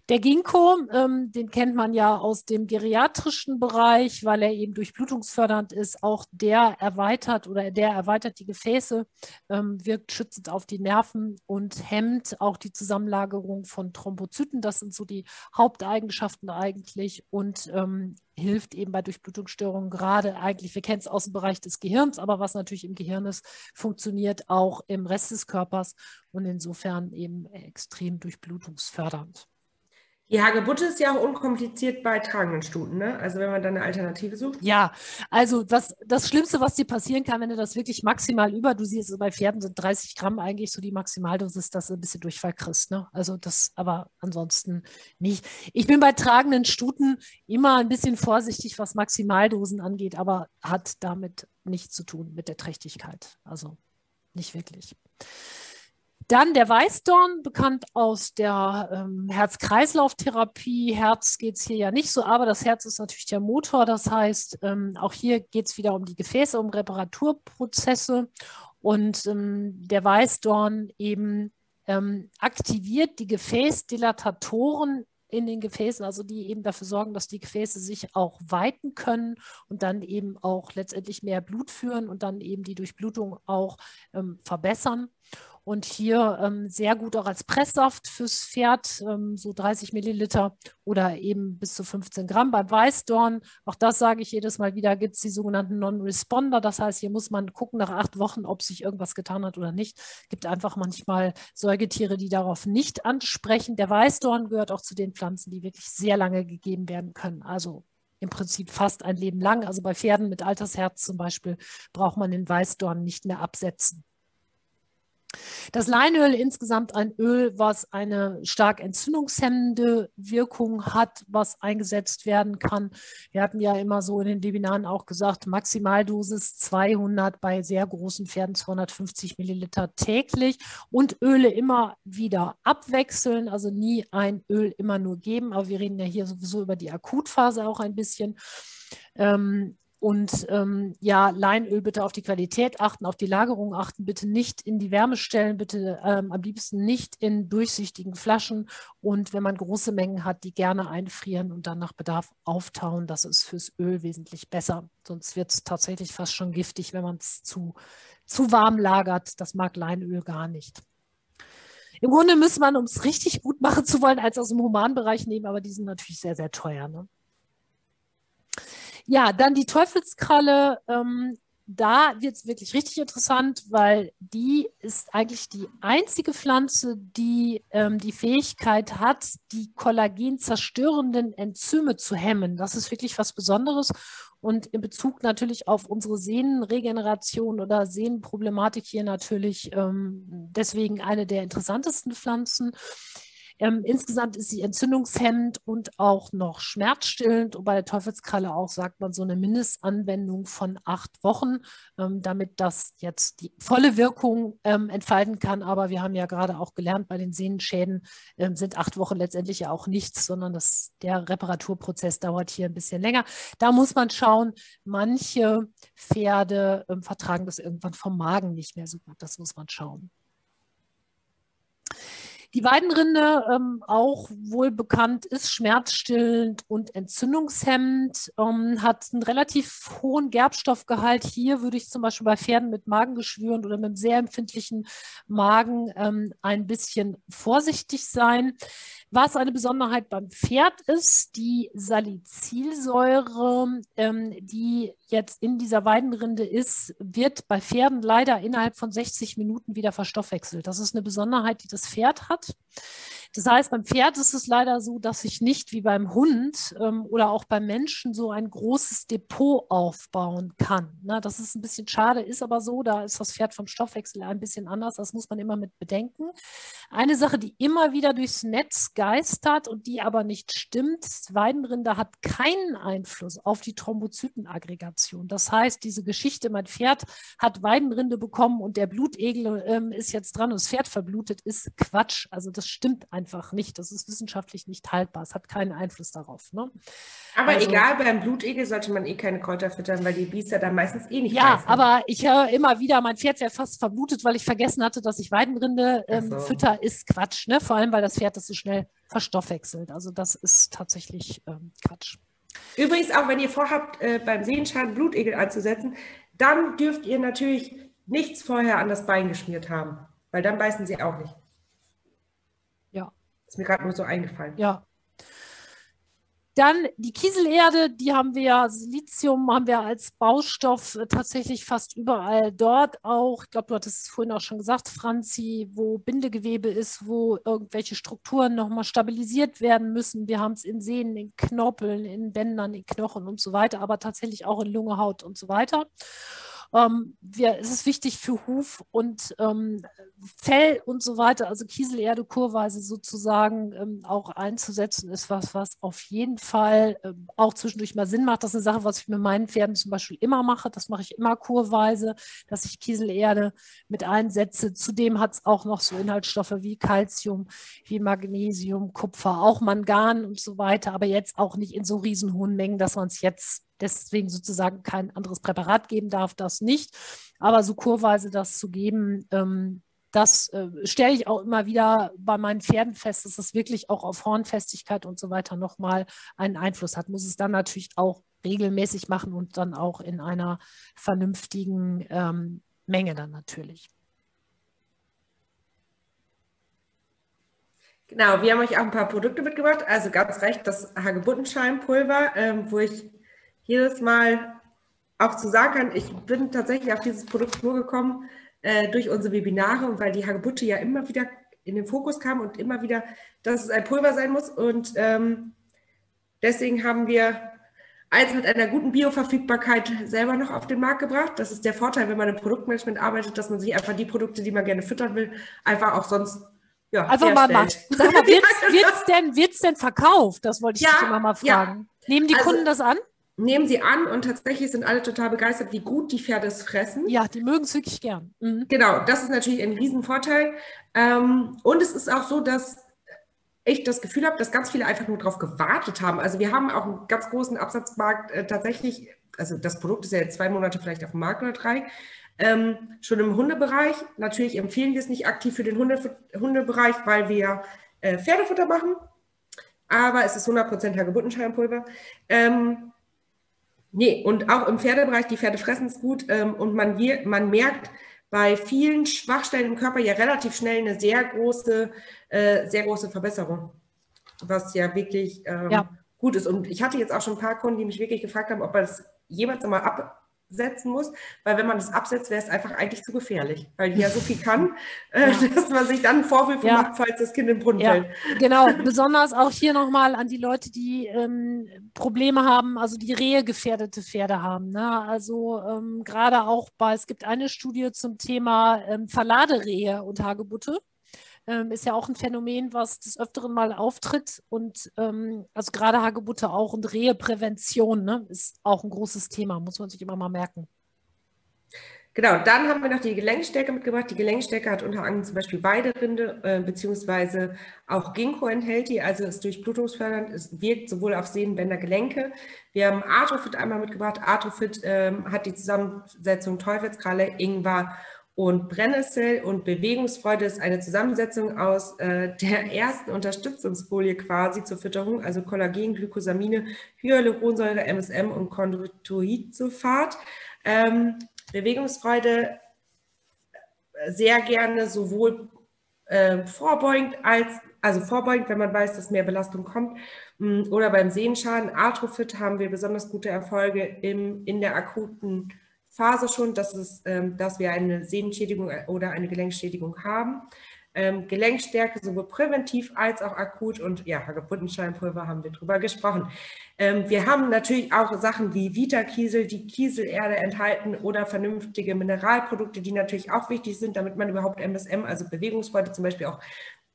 Der Ginkgo, ähm, den kennt man ja aus dem geriatrischen Bereich, weil er eben durchblutungsfördernd ist. Auch der erweitert oder der erweitert die Gefäße, ähm, wirkt schützend auf die Nerven und hemmt auch die Zusammenlagerung von Thrombozyten. Das sind so die Haupteigenschaften eigentlich und ähm, hilft eben bei Durchblutungsstörungen gerade eigentlich, wir kennen es aus dem Bereich des Gehirns, aber was natürlich im Gehirn ist, funktioniert auch im Rest des Körpers und insofern eben extrem durchblutungsfördernd. Die Hagebutte ist ja auch unkompliziert bei tragenden Stuten, ne? Also wenn man da eine Alternative sucht. Ja, also was, das Schlimmste, was dir passieren kann, wenn du das wirklich maximal über, du siehst, bei Pferden sind 30 Gramm eigentlich so die Maximaldosis, dass du ein bisschen Durchfall kriegst. Ne? Also das, aber ansonsten nicht. Ich bin bei tragenden Stuten immer ein bisschen vorsichtig, was Maximaldosen angeht, aber hat damit nichts zu tun mit der Trächtigkeit. Also nicht wirklich. Dann der Weißdorn, bekannt aus der ähm, Herz-Kreislauf-Therapie. Herz geht es hier ja nicht so, aber das Herz ist natürlich der Motor. Das heißt, ähm, auch hier geht es wieder um die Gefäße, um Reparaturprozesse. Und ähm, der Weißdorn eben ähm, aktiviert die Gefäßdilatatoren in den Gefäßen, also die eben dafür sorgen, dass die Gefäße sich auch weiten können und dann eben auch letztendlich mehr Blut führen und dann eben die Durchblutung auch ähm, verbessern. Und hier ähm, sehr gut auch als Presssaft fürs Pferd, ähm, so 30 Milliliter oder eben bis zu 15 Gramm. Beim Weißdorn, auch das sage ich jedes Mal wieder, gibt es die sogenannten Non-Responder. Das heißt, hier muss man gucken nach acht Wochen, ob sich irgendwas getan hat oder nicht. Es gibt einfach manchmal Säugetiere, die darauf nicht ansprechen. Der Weißdorn gehört auch zu den Pflanzen, die wirklich sehr lange gegeben werden können. Also im Prinzip fast ein Leben lang. Also bei Pferden mit Altersherz zum Beispiel braucht man den Weißdorn nicht mehr absetzen. Das Leinöl insgesamt ein Öl, was eine stark entzündungshemmende Wirkung hat, was eingesetzt werden kann. Wir hatten ja immer so in den Webinaren auch gesagt, Maximaldosis 200 bei sehr großen Pferden 250 Milliliter täglich und Öle immer wieder abwechseln, also nie ein Öl immer nur geben. Aber wir reden ja hier sowieso über die Akutphase auch ein bisschen. Ähm, und ähm, ja, Leinöl bitte auf die Qualität achten, auf die Lagerung achten, bitte nicht in die Wärme stellen, bitte ähm, am liebsten nicht in durchsichtigen Flaschen und wenn man große Mengen hat, die gerne einfrieren und dann nach Bedarf auftauen. Das ist fürs Öl wesentlich besser. Sonst wird es tatsächlich fast schon giftig, wenn man es zu, zu warm lagert. Das mag Leinöl gar nicht. Im Grunde müsste man, um es richtig gut machen zu wollen, als aus dem Humanbereich nehmen, aber die sind natürlich sehr, sehr teuer. Ne? Ja, dann die Teufelskralle. Ähm, da wird es wirklich richtig interessant, weil die ist eigentlich die einzige Pflanze, die ähm, die Fähigkeit hat, die kollagenzerstörenden Enzyme zu hemmen. Das ist wirklich was Besonderes. Und in Bezug natürlich auf unsere Sehnenregeneration oder Sehnenproblematik hier natürlich ähm, deswegen eine der interessantesten Pflanzen. Ähm, insgesamt ist sie entzündungshemmend und auch noch schmerzstillend. Und bei der Teufelskralle auch sagt man so eine Mindestanwendung von acht Wochen, ähm, damit das jetzt die volle Wirkung ähm, entfalten kann. Aber wir haben ja gerade auch gelernt, bei den Sehnenschäden ähm, sind acht Wochen letztendlich ja auch nichts, sondern das, der Reparaturprozess dauert hier ein bisschen länger. Da muss man schauen, manche Pferde ähm, vertragen das irgendwann vom Magen nicht mehr so gut. Das muss man schauen. Die Weidenrinde, ähm, auch wohl bekannt, ist schmerzstillend und entzündungshemmend, ähm, hat einen relativ hohen Gerbstoffgehalt. Hier würde ich zum Beispiel bei Pferden mit Magengeschwüren oder mit einem sehr empfindlichen Magen ähm, ein bisschen vorsichtig sein. Was eine Besonderheit beim Pferd ist, die Salicylsäure, ähm, die jetzt in dieser Weidenrinde ist, wird bei Pferden leider innerhalb von 60 Minuten wieder verstoffwechselt. Das ist eine Besonderheit, die das Pferd hat. Das heißt, beim Pferd ist es leider so, dass ich nicht wie beim Hund ähm, oder auch beim Menschen so ein großes Depot aufbauen kann. Na, das ist ein bisschen schade, ist aber so, da ist das Pferd vom Stoffwechsel ein bisschen anders. Das muss man immer mit bedenken. Eine Sache, die immer wieder durchs Netz geistert und die aber nicht stimmt, Weidenrinde hat keinen Einfluss auf die Thrombozytenaggregation. Das heißt, diese Geschichte, mein Pferd hat Weidenrinde bekommen und der Blutegel ähm, ist jetzt dran und das Pferd verblutet, ist Quatsch. Also das stimmt einfach einfach nicht. Das ist wissenschaftlich nicht haltbar. Es hat keinen Einfluss darauf. Ne? Aber also, egal, beim Blutegel sollte man eh keine Kräuter füttern, weil die Biester dann meistens eh nicht Ja, beißen. aber ich höre immer wieder, mein Pferd wäre fast verblutet, weil ich vergessen hatte, dass ich Weidenrinde ähm, so. fütter, ist Quatsch. Ne? Vor allem, weil das Pferd das so schnell verstoffwechselt. Also das ist tatsächlich ähm, Quatsch. Übrigens, auch wenn ihr vorhabt, äh, beim Sehenschaden Blutegel anzusetzen, dann dürft ihr natürlich nichts vorher an das Bein geschmiert haben, weil dann beißen sie auch nicht. Ist mir gerade nur so eingefallen. Ja. Dann die Kieselerde, die haben wir, Silizium haben wir als Baustoff äh, tatsächlich fast überall dort auch. Ich glaube, du hattest es vorhin auch schon gesagt, Franzi, wo Bindegewebe ist, wo irgendwelche Strukturen nochmal stabilisiert werden müssen. Wir haben es in Sehnen, in Knorpeln, in Bändern, in Knochen und so weiter, aber tatsächlich auch in Lunge, Haut und so weiter. Ähm, wir, es ist wichtig für Huf und ähm, Fell und so weiter, also Kieselerde kurweise sozusagen ähm, auch einzusetzen, ist was, was auf jeden Fall ähm, auch zwischendurch mal Sinn macht. Das ist eine Sache, was ich mit meinen Pferden zum Beispiel immer mache. Das mache ich immer kurweise, dass ich Kieselerde mit einsetze. Zudem hat es auch noch so Inhaltsstoffe wie Calcium, wie Magnesium, Kupfer, auch Mangan und so weiter, aber jetzt auch nicht in so riesen hohen Mengen, dass man es jetzt deswegen sozusagen kein anderes Präparat geben darf, das nicht. Aber so kurweise das zu geben, ähm, das äh, stelle ich auch immer wieder bei meinen Pferden fest, dass es wirklich auch auf Hornfestigkeit und so weiter nochmal einen Einfluss hat. Muss es dann natürlich auch regelmäßig machen und dann auch in einer vernünftigen ähm, Menge dann natürlich. Genau, wir haben euch auch ein paar Produkte mitgebracht. Also ganz recht, das Hagebuttenscheimpulver, ähm, wo ich jedes Mal auch zu sagen kann, ich bin tatsächlich auf dieses Produkt nur gekommen äh, durch unsere Webinare und weil die Hagebutte ja immer wieder in den Fokus kam und immer wieder, dass es ein Pulver sein muss. Und ähm, deswegen haben wir eins mit einer guten Bioverfügbarkeit selber noch auf den Markt gebracht. Das ist der Vorteil, wenn man im Produktmanagement arbeitet, dass man sich einfach die Produkte, die man gerne füttern will, einfach auch sonst ja, einfach mal macht. Sag mal, [laughs] wird es denn, wird's denn verkauft? Das wollte ich ja, immer mal fragen. Ja. Nehmen die also, Kunden das an? Nehmen sie an und tatsächlich sind alle total begeistert, wie gut die Pferde es fressen. Ja, die mögen es wirklich gern. Mhm. Genau, das ist natürlich ein Riesenvorteil. Ähm, und es ist auch so, dass ich das Gefühl habe, dass ganz viele einfach nur darauf gewartet haben. Also wir haben auch einen ganz großen Absatzmarkt äh, tatsächlich, also das Produkt ist ja jetzt zwei Monate vielleicht auf dem Markt oder drei, ähm, schon im Hundebereich. Natürlich empfehlen wir es nicht aktiv für den Hunde, Hundebereich, weil wir äh, Pferdefutter machen. Aber es ist 100% Hagebuttenscheinpulver. Ähm, nee, und auch im Pferdebereich, die Pferde fressen es gut ähm, und man, wir, man merkt, bei vielen Schwachstellen im Körper ja relativ schnell eine sehr große, äh, sehr große Verbesserung, was ja wirklich ähm, ja. gut ist. Und ich hatte jetzt auch schon ein paar Kunden, die mich wirklich gefragt haben, ob man das jemals einmal ab, setzen muss, weil wenn man das absetzt, wäre es einfach eigentlich zu gefährlich, weil die ja so viel kann, [laughs] äh, ja. dass man sich dann Vorwürfe ja. macht, falls das Kind im Brunnen ja. fällt. Genau, [laughs] besonders auch hier nochmal an die Leute, die ähm, Probleme haben, also die Rehe gefährdete Pferde haben. Ne? Also ähm, gerade auch bei, es gibt eine Studie zum Thema ähm, Verladerehe und Hagebutte ähm, ist ja auch ein Phänomen, was des Öfteren mal auftritt. Und ähm, also gerade Hagebutte auch und Reheprävention ne, ist auch ein großes Thema, muss man sich immer mal merken. Genau, dann haben wir noch die Gelenkstärke mitgebracht. Die Gelenkstärke hat unter anderem zum Beispiel Weiderinde äh, beziehungsweise auch Ginkgo enthält die, also ist durchblutungsfördernd, es wirkt sowohl auf Sehnenbänder, Gelenke. Wir haben Artrofit einmal mitgebracht. Artrofit ähm, hat die Zusammensetzung Teufelskralle, Ingwer und Brennnessel und Bewegungsfreude ist eine Zusammensetzung aus äh, der ersten Unterstützungsfolie quasi zur Fütterung, also Kollagen, Glykosamine, Hyaluronsäure, MSM und Chondroitoidsulfat. Ähm, Bewegungsfreude äh, sehr gerne sowohl äh, vorbeugend als also vorbeugend, wenn man weiß, dass mehr Belastung kommt, mm, oder beim Sehenschaden. Arthrofit haben wir besonders gute Erfolge im, in der akuten Phase schon, dass, es, ähm, dass wir eine Sehnenschädigung oder eine Gelenkschädigung haben. Ähm, Gelenkstärke sowohl präventiv als auch akut und ja, Hagebuttenscheinpulver haben wir drüber gesprochen. Ähm, wir haben natürlich auch Sachen wie Vita-Kiesel, die Kieselerde enthalten oder vernünftige Mineralprodukte, die natürlich auch wichtig sind, damit man überhaupt MSM, also Bewegungsfreude zum Beispiel auch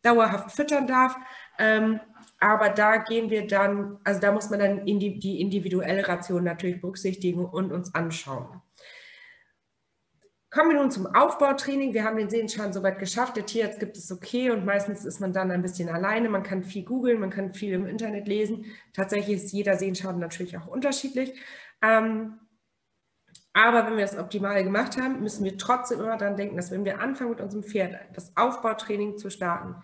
dauerhaft füttern darf. Ähm, aber da gehen wir dann, also da muss man dann die, die individuelle Ration natürlich berücksichtigen und uns anschauen. Kommen wir nun zum Aufbautraining. Wir haben den Sehenschaden soweit geschafft. Der Tierarzt gibt es okay und meistens ist man dann ein bisschen alleine. Man kann viel googeln, man kann viel im Internet lesen. Tatsächlich ist jeder Sehenschaden natürlich auch unterschiedlich. Ähm, aber wenn wir das optimal gemacht haben, müssen wir trotzdem immer daran denken, dass wenn wir anfangen mit unserem Pferd das Aufbautraining zu starten,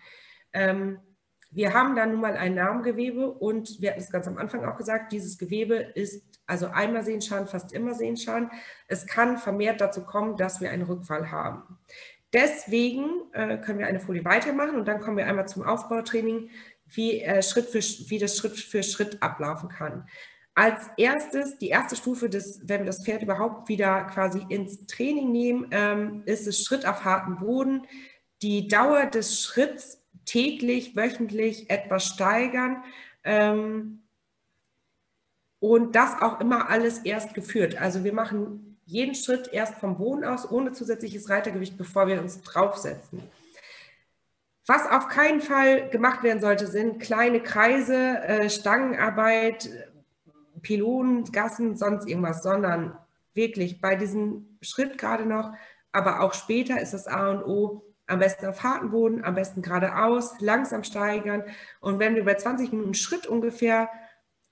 ähm, wir haben da nun mal ein Narmgewebe und wir hatten es ganz am Anfang auch gesagt, dieses Gewebe ist also einmal Sehenschaden, fast immer Sehenschaden. Es kann vermehrt dazu kommen, dass wir einen Rückfall haben. Deswegen äh, können wir eine Folie weitermachen und dann kommen wir einmal zum Aufbautraining, wie, äh, Schritt für, wie das Schritt für Schritt ablaufen kann. Als erstes, die erste Stufe, des, wenn wir das Pferd überhaupt wieder quasi ins Training nehmen, ähm, ist es Schritt auf harten Boden. Die Dauer des Schritts täglich, wöchentlich etwas steigern. Ähm, und das auch immer alles erst geführt. Also wir machen jeden Schritt erst vom Boden aus, ohne zusätzliches Reitergewicht, bevor wir uns draufsetzen. Was auf keinen Fall gemacht werden sollte, sind kleine Kreise, äh, Stangenarbeit, Pylonen, Gassen, sonst irgendwas, sondern wirklich bei diesem Schritt gerade noch, aber auch später ist das A und O, am besten auf harten Boden, am besten geradeaus, langsam steigern. Und wenn wir bei 20 Minuten Schritt ungefähr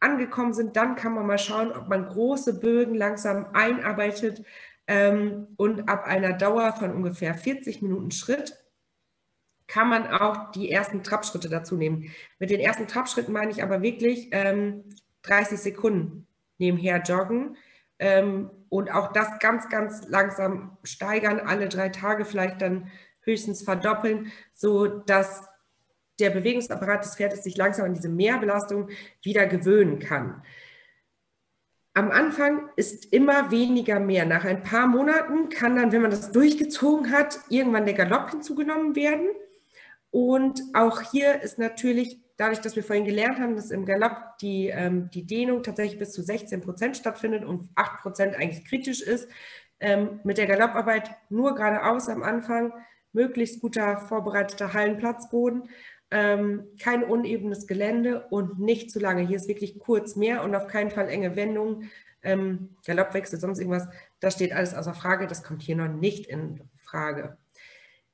angekommen sind, dann kann man mal schauen, ob man große Bögen langsam einarbeitet ähm, und ab einer Dauer von ungefähr 40 Minuten Schritt kann man auch die ersten Trabschritte dazu nehmen. Mit den ersten Trabschritten meine ich aber wirklich ähm, 30 Sekunden nebenher joggen ähm, und auch das ganz, ganz langsam steigern, alle drei Tage vielleicht dann höchstens verdoppeln, so dass der Bewegungsapparat des Pferdes sich langsam an diese Mehrbelastung wieder gewöhnen kann. Am Anfang ist immer weniger mehr. Nach ein paar Monaten kann dann, wenn man das durchgezogen hat, irgendwann der Galopp hinzugenommen werden. Und auch hier ist natürlich dadurch, dass wir vorhin gelernt haben, dass im Galopp die, ähm, die Dehnung tatsächlich bis zu 16 Prozent stattfindet und 8 Prozent eigentlich kritisch ist, ähm, mit der Galopparbeit nur geradeaus am Anfang, möglichst guter vorbereiteter Hallenplatzboden, ähm, kein unebenes Gelände und nicht zu lange. Hier ist wirklich kurz mehr und auf keinen Fall enge Wendungen, ähm, Galoppwechsel, sonst irgendwas. Das steht alles außer Frage. Das kommt hier noch nicht in Frage.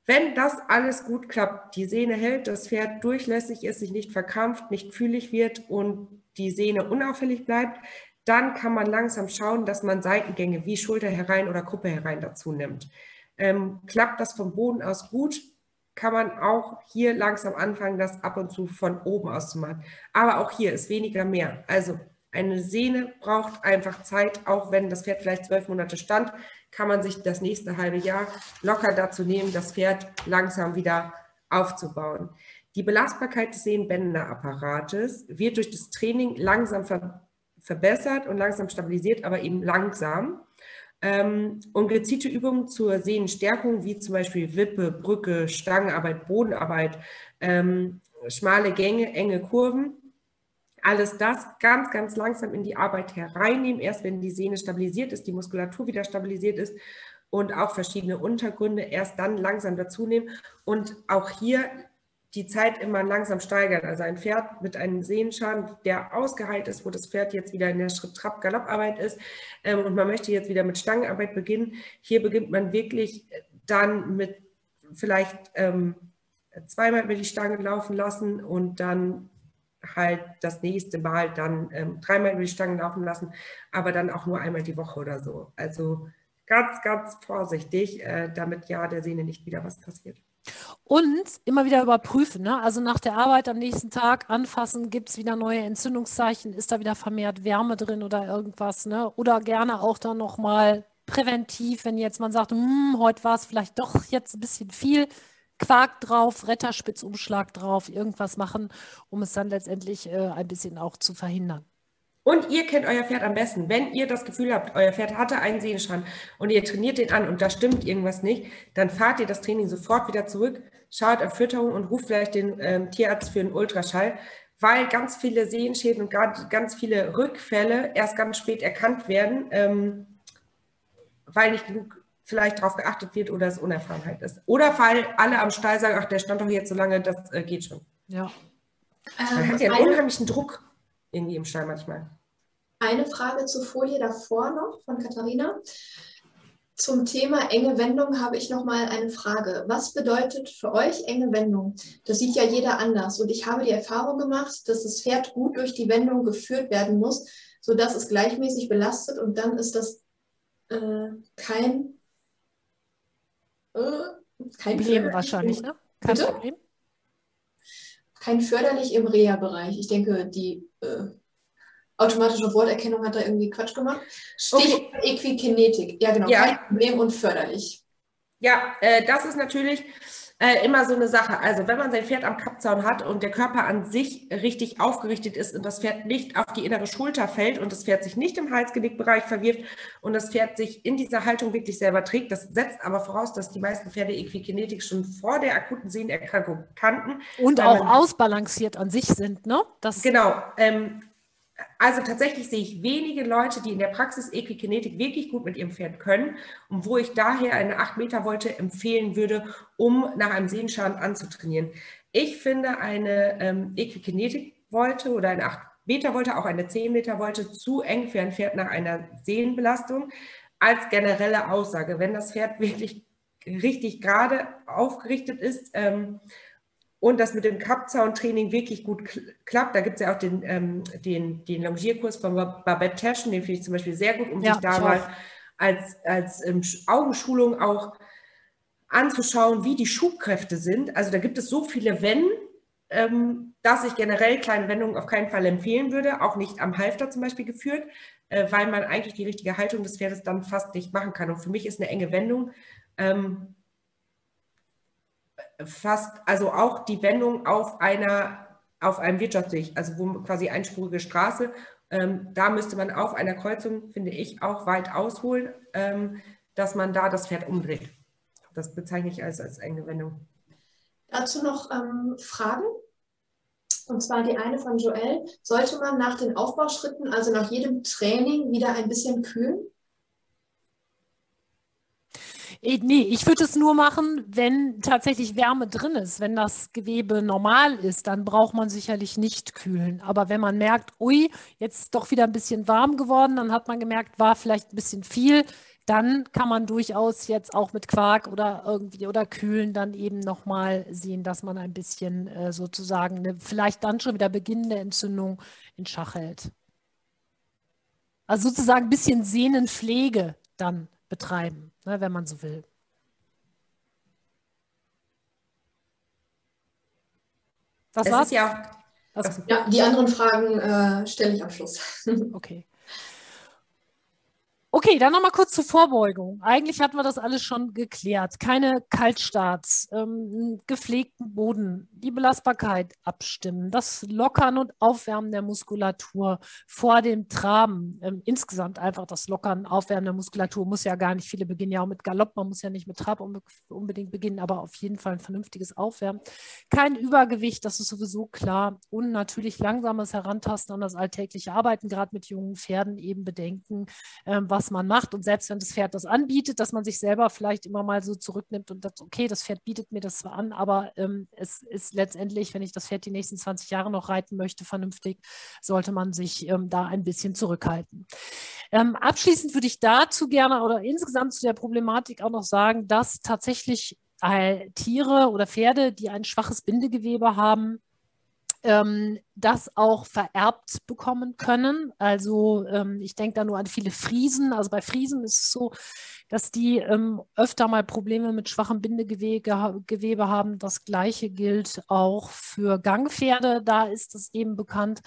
Wenn das alles gut klappt, die Sehne hält, das Pferd durchlässig ist, sich nicht verkrampft, nicht fühlig wird und die Sehne unauffällig bleibt, dann kann man langsam schauen, dass man Seitengänge wie Schulter herein oder Kuppe herein dazu nimmt. Ähm, klappt das vom Boden aus gut, kann man auch hier langsam anfangen, das ab und zu von oben aus zu machen. Aber auch hier ist weniger mehr. Also eine Sehne braucht einfach Zeit, auch wenn das Pferd vielleicht zwölf Monate stand, kann man sich das nächste halbe Jahr locker dazu nehmen, das Pferd langsam wieder aufzubauen. Die Belastbarkeit des Sehnenbänderapparates wird durch das Training langsam ver verbessert und langsam stabilisiert, aber eben langsam. Ähm, und gezielte Übungen zur Sehnenstärkung, wie zum Beispiel Wippe, Brücke, Stangenarbeit, Bodenarbeit, ähm, schmale Gänge, enge Kurven, alles das ganz, ganz langsam in die Arbeit hereinnehmen. Erst wenn die Sehne stabilisiert ist, die Muskulatur wieder stabilisiert ist und auch verschiedene Untergründe erst dann langsam dazu nehmen und auch hier die Zeit immer langsam steigern. Also ein Pferd mit einem Sehenschaden, der ausgeheilt ist, wo das Pferd jetzt wieder in der Schritt-Trab-Galopparbeit ist ähm, und man möchte jetzt wieder mit Stangenarbeit beginnen. Hier beginnt man wirklich dann mit vielleicht ähm, zweimal über die Stange laufen lassen und dann halt das nächste Mal dann ähm, dreimal über die Stangen laufen lassen, aber dann auch nur einmal die Woche oder so. Also ganz, ganz vorsichtig, äh, damit ja der Sehne nicht wieder was passiert. Und immer wieder überprüfen. Ne? Also nach der Arbeit am nächsten Tag anfassen, gibt es wieder neue Entzündungszeichen, ist da wieder vermehrt Wärme drin oder irgendwas. Ne? Oder gerne auch dann nochmal präventiv, wenn jetzt man sagt, hm, heute war es vielleicht doch jetzt ein bisschen viel, Quark drauf, Retterspitzumschlag drauf, irgendwas machen, um es dann letztendlich äh, ein bisschen auch zu verhindern. Und ihr kennt euer Pferd am besten. Wenn ihr das Gefühl habt, euer Pferd hatte einen Sehnenschaden und ihr trainiert den an und da stimmt irgendwas nicht, dann fahrt ihr das Training sofort wieder zurück, schaut auf Fütterung und ruft vielleicht den ähm, Tierarzt für einen Ultraschall, weil ganz viele Sehenschäden und ganz viele Rückfälle erst ganz spät erkannt werden, ähm, weil nicht genug vielleicht darauf geachtet wird oder es Unerfahrenheit ist. Oder weil alle am Stall sagen, ach, der stand doch jetzt so lange, das äh, geht schon. Ja. Man ähm, hat ja einen unheimlichen Druck irgendwie im Stall manchmal. Eine Frage zur Folie davor noch von Katharina. Zum Thema enge Wendung habe ich noch mal eine Frage. Was bedeutet für euch enge Wendung? Das sieht ja jeder anders. Und ich habe die Erfahrung gemacht, dass das Pferd gut durch die Wendung geführt werden muss, sodass es gleichmäßig belastet und dann ist das äh, kein äh, kein Problem wahrscheinlich, ne? Kein Bitte? Problem. Kein förderlich im Reha-Bereich. Ich denke, die äh, automatische Worterkennung hat da irgendwie Quatsch gemacht. Stichwort okay. Equikinetik. Ja, genau. Ja. Kein Problem und förderlich. Ja, äh, das ist natürlich äh, immer so eine Sache. Also wenn man sein Pferd am Kappzaun hat und der Körper an sich richtig aufgerichtet ist und das Pferd nicht auf die innere Schulter fällt und das Pferd sich nicht im Halsgenickbereich verwirft und das Pferd sich in dieser Haltung wirklich selber trägt, das setzt aber voraus, dass die meisten Pferde Equikinetik schon vor der akuten Sehnenerkrankung kannten. Und auch ausbalanciert an sich sind, ne? Das genau. Ähm, also tatsächlich sehe ich wenige Leute, die in der Praxis Equikinetik wirklich gut mit ihrem Pferd können und wo ich daher eine 8-Meter-Wolte empfehlen würde, um nach einem Sehenschaden anzutrainieren. Ich finde eine ähm, Equikinetik-Wolte oder eine 8-Meter-Wolte, auch eine 10-Meter-Wolte zu eng für ein Pferd nach einer Sehnenbelastung als generelle Aussage. Wenn das Pferd wirklich richtig gerade aufgerichtet ist, ähm, und das mit dem Kappzaun-Training wirklich gut klappt. Da gibt es ja auch den, ähm, den, den Longierkurs von Babette Taschen, den finde ich zum Beispiel sehr gut, um ja, sich da mal als, als ähm, Augenschulung auch anzuschauen, wie die Schubkräfte sind. Also da gibt es so viele Wenn, ähm, dass ich generell kleine Wendungen auf keinen Fall empfehlen würde, auch nicht am Halfter zum Beispiel geführt, äh, weil man eigentlich die richtige Haltung des Pferdes dann fast nicht machen kann. Und für mich ist eine enge Wendung ähm, fast, also auch die Wendung auf einer, auf einem Wirtschaftsweg, also wo quasi einspurige Straße, ähm, da müsste man auf einer Kreuzung, finde ich, auch weit ausholen, ähm, dass man da das Pferd umdreht. Das bezeichne ich als, als enge Wendung. Dazu noch ähm, Fragen? Und zwar die eine von Joel. Sollte man nach den Aufbauschritten, also nach jedem Training, wieder ein bisschen kühlen? Äh, nee, ich würde es nur machen, wenn tatsächlich Wärme drin ist. Wenn das Gewebe normal ist, dann braucht man sicherlich nicht kühlen. Aber wenn man merkt, ui, jetzt ist doch wieder ein bisschen warm geworden, dann hat man gemerkt, war vielleicht ein bisschen viel, dann kann man durchaus jetzt auch mit Quark oder irgendwie oder Kühlen dann eben nochmal sehen, dass man ein bisschen äh, sozusagen eine vielleicht dann schon wieder beginnende Entzündung in Schach hält. Also sozusagen ein bisschen Sehnenpflege dann betreiben, ne, wenn man so will. Das es war's? Ja, ja, die anderen Fragen äh, stelle ich am Schluss. [laughs] okay. Okay, dann nochmal kurz zur Vorbeugung. Eigentlich hatten wir das alles schon geklärt. Keine Kaltstarts, ähm, gepflegten Boden, die Belastbarkeit abstimmen, das Lockern und Aufwärmen der Muskulatur vor dem Traben. Ähm, insgesamt einfach das Lockern, Aufwärmen der Muskulatur muss ja gar nicht. Viele beginnen ja auch mit Galopp, man muss ja nicht mit Trab unbedingt beginnen, aber auf jeden Fall ein vernünftiges Aufwärmen. Kein Übergewicht, das ist sowieso klar. Und natürlich langsames Herantasten an das alltägliche Arbeiten, gerade mit jungen Pferden eben bedenken, ähm, was was man macht. Und selbst wenn das Pferd das anbietet, dass man sich selber vielleicht immer mal so zurücknimmt und sagt, okay, das Pferd bietet mir das zwar an, aber ähm, es ist letztendlich, wenn ich das Pferd die nächsten 20 Jahre noch reiten möchte, vernünftig, sollte man sich ähm, da ein bisschen zurückhalten. Ähm, abschließend würde ich dazu gerne oder insgesamt zu der Problematik auch noch sagen, dass tatsächlich äh, Tiere oder Pferde, die ein schwaches Bindegewebe haben, ähm, das auch vererbt bekommen können. Also ähm, ich denke da nur an viele Friesen. Also bei Friesen ist es so, dass die ähm, öfter mal Probleme mit schwachem Bindegewebe Gewebe haben. Das gleiche gilt auch für Gangpferde. Da ist es eben bekannt,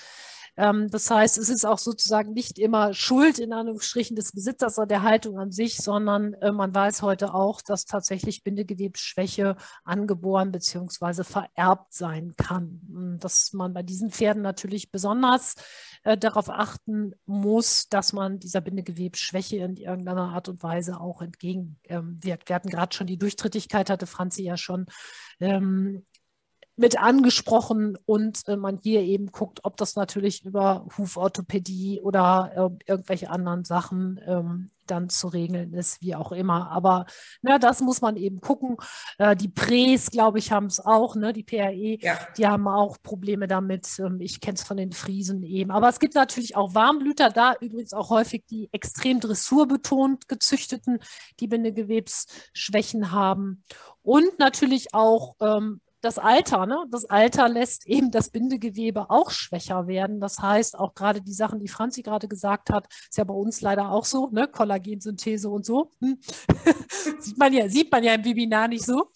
ähm, das heißt, es ist auch sozusagen nicht immer Schuld in Anführungsstrichen des Besitzers oder der Haltung an sich, sondern äh, man weiß heute auch, dass tatsächlich Bindegewebsschwäche angeboren bzw. vererbt sein kann. Dass man bei diesen Pferden natürlich besonders äh, darauf achten muss, dass man dieser Bindegewebsschwäche in irgendeiner Art und Weise auch entgegenwirkt. Ähm, wir hatten gerade schon die Durchtrittigkeit, hatte Franzi ja schon ähm, mit angesprochen und äh, man hier eben guckt, ob das natürlich über Huforthopädie oder äh, irgendwelche anderen Sachen ähm, dann zu regeln ist, wie auch immer. Aber ne, das muss man eben gucken. Äh, die Präs, glaube ich, haben es auch, ne? die PRE, ja. die haben auch Probleme damit. Ähm, ich kenne es von den Friesen eben. Aber es gibt natürlich auch Warmblüter, da übrigens auch häufig die extrem dressurbetont gezüchteten, die Bindegewebsschwächen haben. Und natürlich auch ähm, das Alter, ne? Das Alter lässt eben das Bindegewebe auch schwächer werden. Das heißt, auch gerade die Sachen, die Franzi gerade gesagt hat, ist ja bei uns leider auch so, ne? Kollagensynthese und so. Hm. [laughs] sieht, man ja, sieht man ja im Webinar nicht so.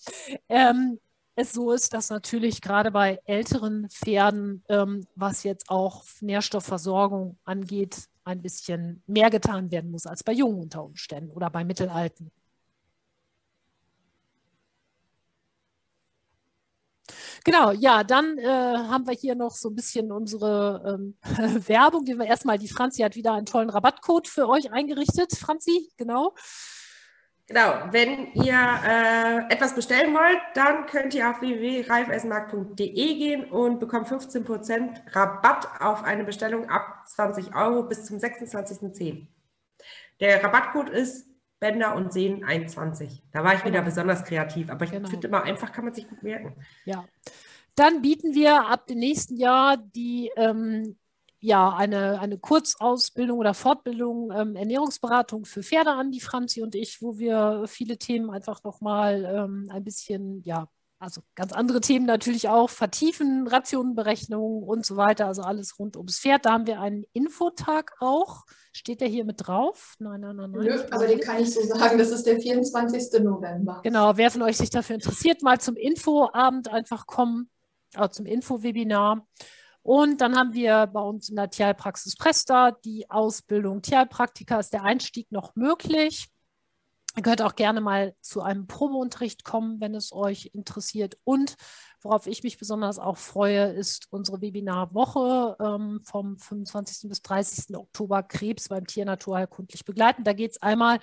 Ähm, es so ist, dass natürlich gerade bei älteren Pferden, ähm, was jetzt auch Nährstoffversorgung angeht, ein bisschen mehr getan werden muss als bei jungen unter Umständen oder bei mittelalten. Genau, ja, dann äh, haben wir hier noch so ein bisschen unsere ähm, [laughs] Werbung. Die wir erstmal, die Franzi hat wieder einen tollen Rabattcode für euch eingerichtet. Franzi, genau. Genau, wenn ihr äh, etwas bestellen wollt, dann könnt ihr auf www.reifessenmarkt.de gehen und bekommt 15% Rabatt auf eine Bestellung ab 20 Euro bis zum 26.10. Der Rabattcode ist Bänder und Sehnen 21. Da war ich genau. wieder besonders kreativ, aber ich genau. finde immer einfach kann man sich gut merken. Ja. Dann bieten wir ab dem nächsten Jahr die ähm, ja, eine, eine Kurzausbildung oder Fortbildung ähm, Ernährungsberatung für Pferde an, die Franzi und ich, wo wir viele Themen einfach nochmal ähm, ein bisschen ja, also ganz andere Themen natürlich auch, vertiefen, Rationenberechnungen und so weiter, also alles rund ums Pferd. Da haben wir einen Infotag auch. Steht der hier mit drauf? Nein, nein, nein, nein. Nö, aber den kann ich so sagen, das ist der 24. November. Genau, wer von euch sich dafür interessiert, mal zum Infoabend einfach kommen, äh, zum Infowebinar. Und dann haben wir bei uns in der Tierpraxis Presta die Ausbildung Tierpraktiker. Ist der Einstieg noch möglich? Ihr könnt auch gerne mal zu einem Probeunterricht kommen, wenn es euch interessiert. Und worauf ich mich besonders auch freue, ist unsere Webinarwoche ähm, vom 25. bis 30. Oktober Krebs beim Tier naturheilkundlich begleiten. Da geht es einmal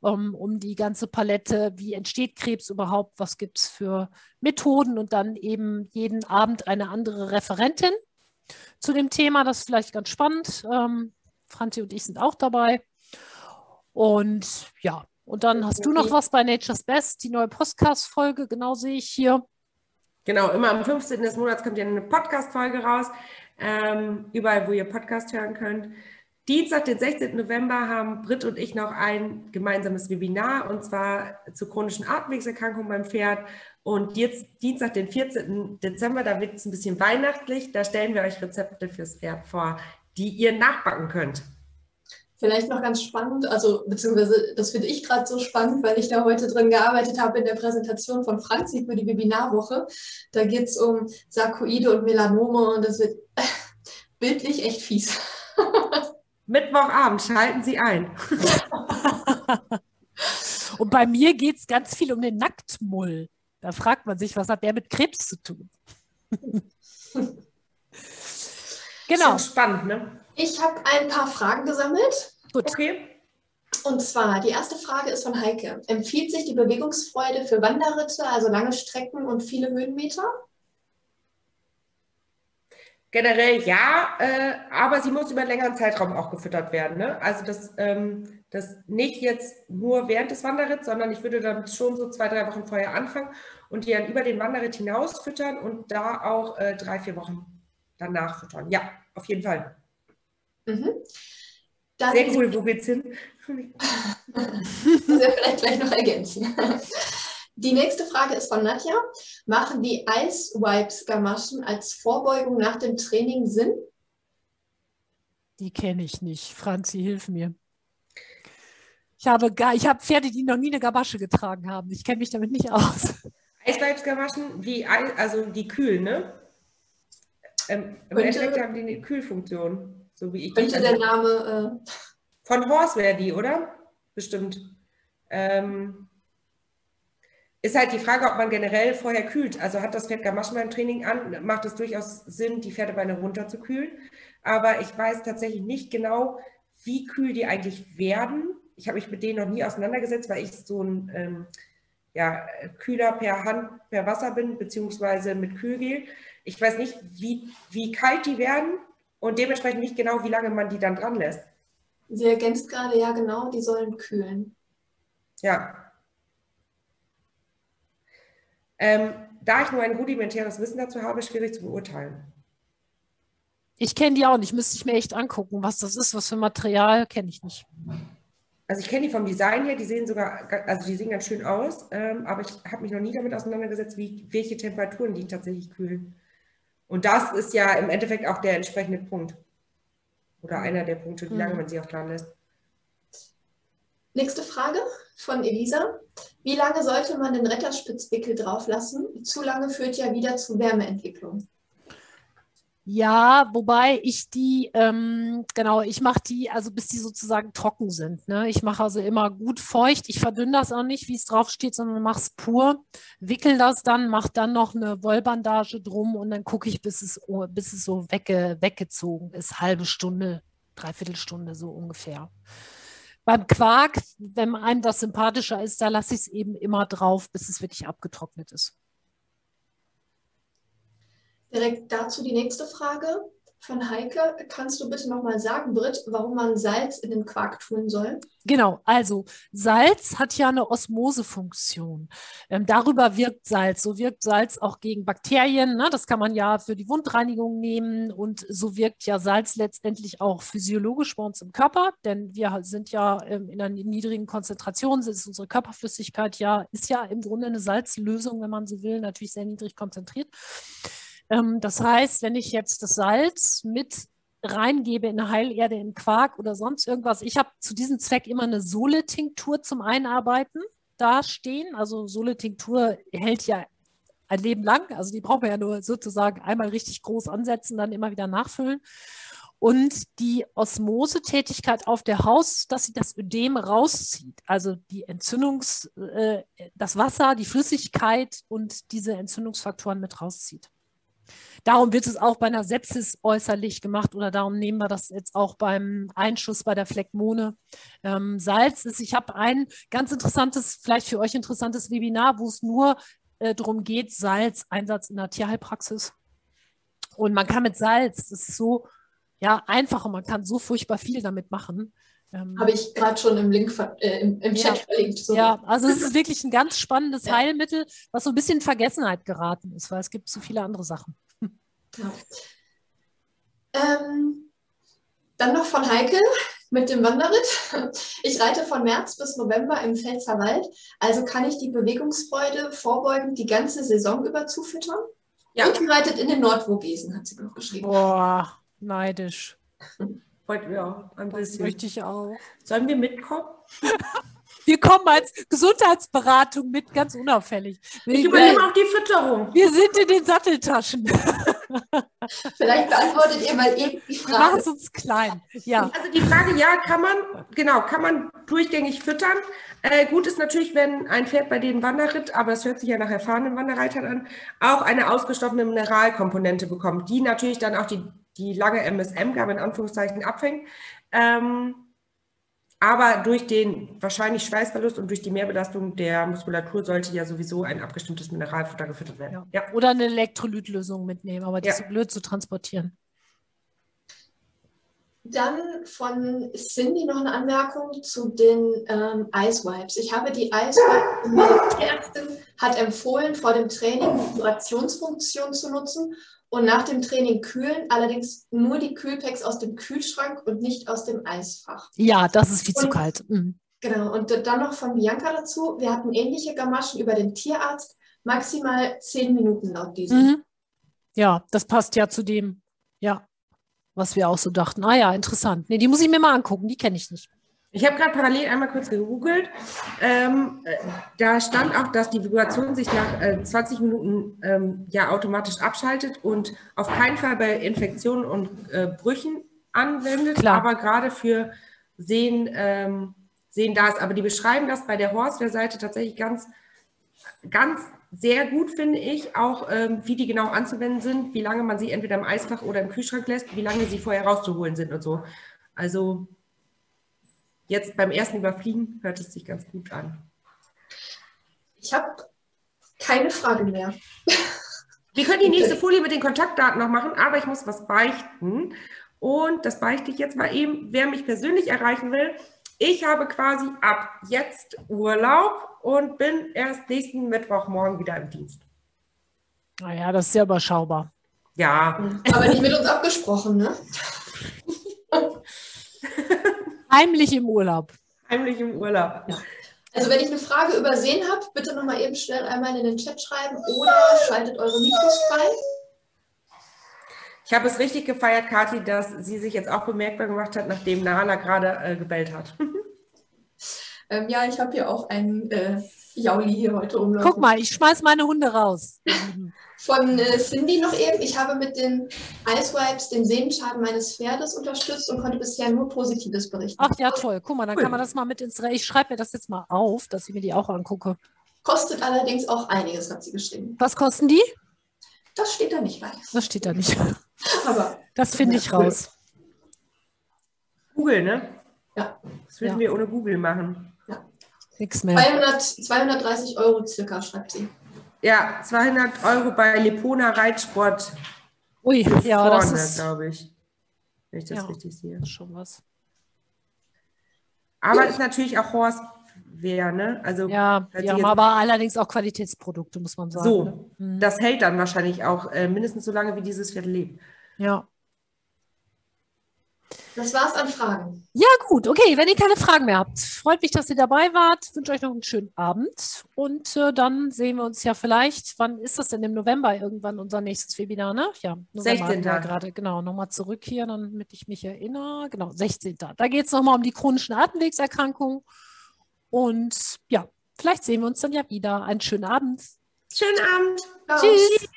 um, ähm, um die ganze Palette, wie entsteht Krebs überhaupt, was gibt es für Methoden und dann eben jeden Abend eine andere Referentin zu dem Thema. Das ist vielleicht ganz spannend. Ähm, Franzi und ich sind auch dabei. Und ja, und dann hast du noch was bei Nature's Best, die neue Podcast-Folge, genau sehe ich hier. Genau, immer am 15. des Monats kommt ja eine Podcast-Folge raus, ähm, überall, wo ihr Podcast hören könnt. Dienstag, den 16. November, haben Britt und ich noch ein gemeinsames Webinar und zwar zu chronischen Atemwegserkrankungen beim Pferd. Und jetzt Dienstag, den 14. Dezember, da wird es ein bisschen weihnachtlich. Da stellen wir euch Rezepte fürs Pferd vor, die ihr nachbacken könnt. Vielleicht noch ganz spannend, also beziehungsweise das finde ich gerade so spannend, weil ich da heute drin gearbeitet habe in der Präsentation von Franzi für die Webinarwoche. Da geht es um Sarkoide und Melanome und das wird [laughs] bildlich echt fies. [laughs] Mittwochabend schalten Sie ein. [laughs] und bei mir geht es ganz viel um den Nacktmull. Da fragt man sich, was hat der mit Krebs zu tun? genau. Spannend, ne? Ich habe ein paar Fragen gesammelt. Gut. Okay. Und zwar, die erste Frage ist von Heike. Empfiehlt sich die Bewegungsfreude für Wanderritte, also lange Strecken und viele Höhenmeter? Generell ja, äh, aber sie muss über einen längeren Zeitraum auch gefüttert werden. Ne? Also das, ähm, das nicht jetzt nur während des Wanderritts, sondern ich würde dann schon so zwei, drei Wochen vorher anfangen und die dann über den Wanderritt hinaus füttern und da auch äh, drei, vier Wochen danach füttern. Ja, auf jeden Fall. Mhm. Sehr cool, wo geht's hin? das wir vielleicht gleich noch ergänzen. Die nächste Frage ist von Nadja. Machen die Ice Wipes Gamaschen als Vorbeugung nach dem Training Sinn? Die kenne ich nicht. Franzi, hilf mir. Ich habe, gar, ich habe Pferde, die noch nie eine Gamasche getragen haben. Ich kenne mich damit nicht aus. Ice Wipes Gamaschen, die, also die kühlen, ne? Ähm, Im Endeffekt haben die eine Kühlfunktion. So wie ich. Könnte der Name. Äh... Von Horst wäre die, oder? Bestimmt. Ähm, ist halt die Frage, ob man generell vorher kühlt. Also hat das Pferd Gamaschen beim Training an, macht es durchaus Sinn, die Pferdebeine runterzukühlen. Aber ich weiß tatsächlich nicht genau, wie kühl die eigentlich werden. Ich habe mich mit denen noch nie auseinandergesetzt, weil ich so ein ähm, ja, Kühler per Hand, per Wasser bin, beziehungsweise mit Kühlgel. Ich weiß nicht, wie, wie kalt die werden und dementsprechend nicht genau, wie lange man die dann dran lässt. Sie ergänzt gerade, ja genau, die sollen kühlen. Ja. Ähm, da ich nur ein rudimentäres Wissen dazu habe, schwierig zu beurteilen. Ich kenne die auch nicht, müsste ich mir echt angucken, was das ist, was für Material, kenne ich nicht. Also ich kenne die vom Design her, die sehen sogar, also die sehen ganz schön aus, ähm, aber ich habe mich noch nie damit auseinandergesetzt, wie, welche Temperaturen die tatsächlich kühlen. Und das ist ja im Endeffekt auch der entsprechende Punkt. Oder einer der Punkte, wie lange mhm. man sie auch dran lässt. Nächste Frage von Elisa. Wie lange sollte man den Retterspitzwickel drauf lassen? Zu lange führt ja wieder zu Wärmeentwicklung. Ja, wobei ich die, ähm, genau, ich mache die, also bis die sozusagen trocken sind. Ne? Ich mache also immer gut feucht. Ich verdünne das auch nicht, wie es drauf steht, sondern mache es pur, wickel das dann, mache dann noch eine Wollbandage drum und dann gucke ich, bis es, bis es so wegge, weggezogen ist. Halbe Stunde, dreiviertel Stunde so ungefähr. Beim Quark, wenn einem das sympathischer ist, da lasse ich es eben immer drauf, bis es wirklich abgetrocknet ist. Direkt dazu die nächste Frage von Heike. Kannst du bitte nochmal sagen, Britt, warum man Salz in den Quark tun soll? Genau, also Salz hat ja eine Osmosefunktion. Ähm, darüber wirkt Salz. So wirkt Salz auch gegen Bakterien. Ne? Das kann man ja für die Wundreinigung nehmen. Und so wirkt ja Salz letztendlich auch physiologisch bei uns im Körper, denn wir sind ja ähm, in einer niedrigen Konzentration, ist unsere Körperflüssigkeit ja, ist ja im Grunde eine Salzlösung, wenn man so will, natürlich sehr niedrig konzentriert. Ähm, das heißt, wenn ich jetzt das Salz mit reingebe in Heilerde, in Quark oder sonst irgendwas, ich habe zu diesem Zweck immer eine Sole-Tinktur zum Einarbeiten da stehen. Also Sole-Tinktur hält ja ein Leben lang. Also die braucht man ja nur sozusagen einmal richtig groß ansetzen, dann immer wieder nachfüllen. und die Osmosetätigkeit auf der Haut, dass sie das Ödem rauszieht. Also die Entzündungs, äh, das Wasser, die Flüssigkeit und diese Entzündungsfaktoren mit rauszieht. Darum wird es auch bei einer Sepsis äußerlich gemacht oder darum nehmen wir das jetzt auch beim Einschuss bei der Phlegmone. Ähm, Salz ist, ich habe ein ganz interessantes, vielleicht für euch interessantes Webinar, wo es nur äh, darum geht, Salz, Einsatz in der Tierheilpraxis. Und man kann mit Salz, das ist so ja, einfach und man kann so furchtbar viel damit machen. Ähm, Habe ich gerade schon im Link äh, im, im, Chat ja, verlinkt. So. Ja, also es ist wirklich ein ganz spannendes ja. Heilmittel, was so ein bisschen in Vergessenheit geraten ist, weil es gibt so viele andere Sachen. Ja. Ähm, dann noch von Heike mit dem Wanderritt. Ich reite von März bis November im Pfälzer Wald, also kann ich die Bewegungsfreude vorbeugend die ganze Saison über zufüttern? Ja. Und reitet in den Nordvogesen, hat sie noch geschrieben. Boah, neidisch. Wollten wir auch ein bisschen. Das möchte ich auch. Sollen wir mitkommen? [laughs] Wir kommen als Gesundheitsberatung mit, ganz unauffällig. Ich übernehme auch die Fütterung. Wir sind in den Satteltaschen. [laughs] Vielleicht beantwortet ihr mal eben die Frage. Mach es uns klein. Ja. Also die Frage, ja, kann man, genau, kann man durchgängig füttern. Äh, gut ist natürlich, wenn ein Pferd bei dem Wanderritt, aber es hört sich ja nach erfahrenen Wanderreitern an, auch eine ausgestoffene Mineralkomponente bekommt, die natürlich dann auch die, die lange MSM-Gabe in Anführungszeichen abfängt. Ähm, aber durch den wahrscheinlich Schweißverlust und durch die Mehrbelastung der Muskulatur sollte ja sowieso ein abgestimmtes Mineralfutter gefüttert werden. Ja. Ja. Oder eine Elektrolytlösung mitnehmen, aber die ja. ist so blöd zu transportieren. Dann von Cindy noch eine Anmerkung zu den ähm, Ice Wipes. Ich habe die Ice Wipes, die Ärztin hat empfohlen, vor dem Training die Vibrationsfunktion zu nutzen und nach dem Training kühlen, allerdings nur die Kühlpacks aus dem Kühlschrank und nicht aus dem Eisfach. Ja, das ist viel und, zu kalt. Mhm. Genau, und dann noch von Bianca dazu. Wir hatten ähnliche Gamaschen über den Tierarzt, maximal zehn Minuten laut diesem. Mhm. Ja, das passt ja zu dem, ja, was wir auch so dachten. Ah ja, interessant. Nee, die muss ich mir mal angucken, die kenne ich nicht. Ich habe gerade parallel einmal kurz gegoogelt. Ähm, äh, da stand auch, dass die Vibration sich nach äh, 20 Minuten ähm, ja automatisch abschaltet und auf keinen Fall bei Infektionen und äh, Brüchen anwendet, Klar. aber gerade für Sehen, ähm, Sehen da ist. Aber die beschreiben das bei der Horseware-Seite tatsächlich ganz, ganz sehr gut, finde ich, auch ähm, wie die genau anzuwenden sind, wie lange man sie entweder im Eisfach oder im Kühlschrank lässt, wie lange sie vorher rauszuholen sind und so. Also jetzt beim ersten Überfliegen hört es sich ganz gut an. Ich habe keine Fragen mehr. [laughs] Wir können die nächste Folie mit den Kontaktdaten noch machen, aber ich muss was beichten. Und das beichte ich jetzt mal eben. Wer mich persönlich erreichen will, ich habe quasi ab jetzt Urlaub und bin erst nächsten Mittwochmorgen wieder im Dienst. Naja, das ist sehr überschaubar. Ja. Aber nicht mit uns abgesprochen, ne? [laughs] [laughs] Heimlich im Urlaub. Heimlich im Urlaub. Ja. Also wenn ich eine Frage übersehen habe, bitte nochmal eben schnell einmal in den Chat schreiben oder schaltet eure Mikros frei. Ich habe es richtig gefeiert, Kathi, dass sie sich jetzt auch bemerkbar gemacht hat, nachdem Nala gerade äh, gebellt hat. [laughs] ähm, ja, ich habe hier auch einen äh, Jauli hier heute rumlaufen. Guck mal, ich schmeiß meine Hunde raus. Von äh, Cindy noch eben. Ich habe mit den Ice Wipes den Sehenschaden meines Pferdes unterstützt und konnte bisher nur Positives berichten. Ach ja, toll. Guck mal, dann cool. kann man das mal mit ins Re Ich schreibe mir das jetzt mal auf, dass ich mir die auch angucke. Kostet allerdings auch einiges, hat sie geschrieben. Was kosten die? Das steht da nicht bei. Das steht da nicht. [laughs] Aber das finde ich raus. Google, ne? Ja. Das würden ja. wir ohne Google machen. Ja. Nichts mehr. 200, 230 Euro circa, schreibt sie. Ja, 200 Euro bei Lepona Reitsport. Ui, ja, vorne, das ist, glaube ich. Wenn ich das ja, richtig sehe. Schon was. Aber es ist natürlich auch Horstwehr, ne? Also, ja, die haben aber allerdings auch Qualitätsprodukte, muss man sagen. So, ne? mhm. das hält dann wahrscheinlich auch äh, mindestens so lange, wie dieses Pferd lebt. Ja. Das war's an Fragen. Ja, gut, okay. Wenn ihr keine Fragen mehr habt, freut mich, dass ihr dabei wart. Ich wünsche euch noch einen schönen Abend und äh, dann sehen wir uns ja vielleicht. Wann ist das denn im November irgendwann unser nächstes Webinar? Ne? Ja, November 16. gerade. Genau, nochmal zurück hier, damit ich mich erinnere. Genau, 16. Da geht es nochmal um die chronischen Atemwegserkrankungen. Und ja, vielleicht sehen wir uns dann ja wieder. Einen schönen Abend. Schönen Abend. Tschüss. Tschüss.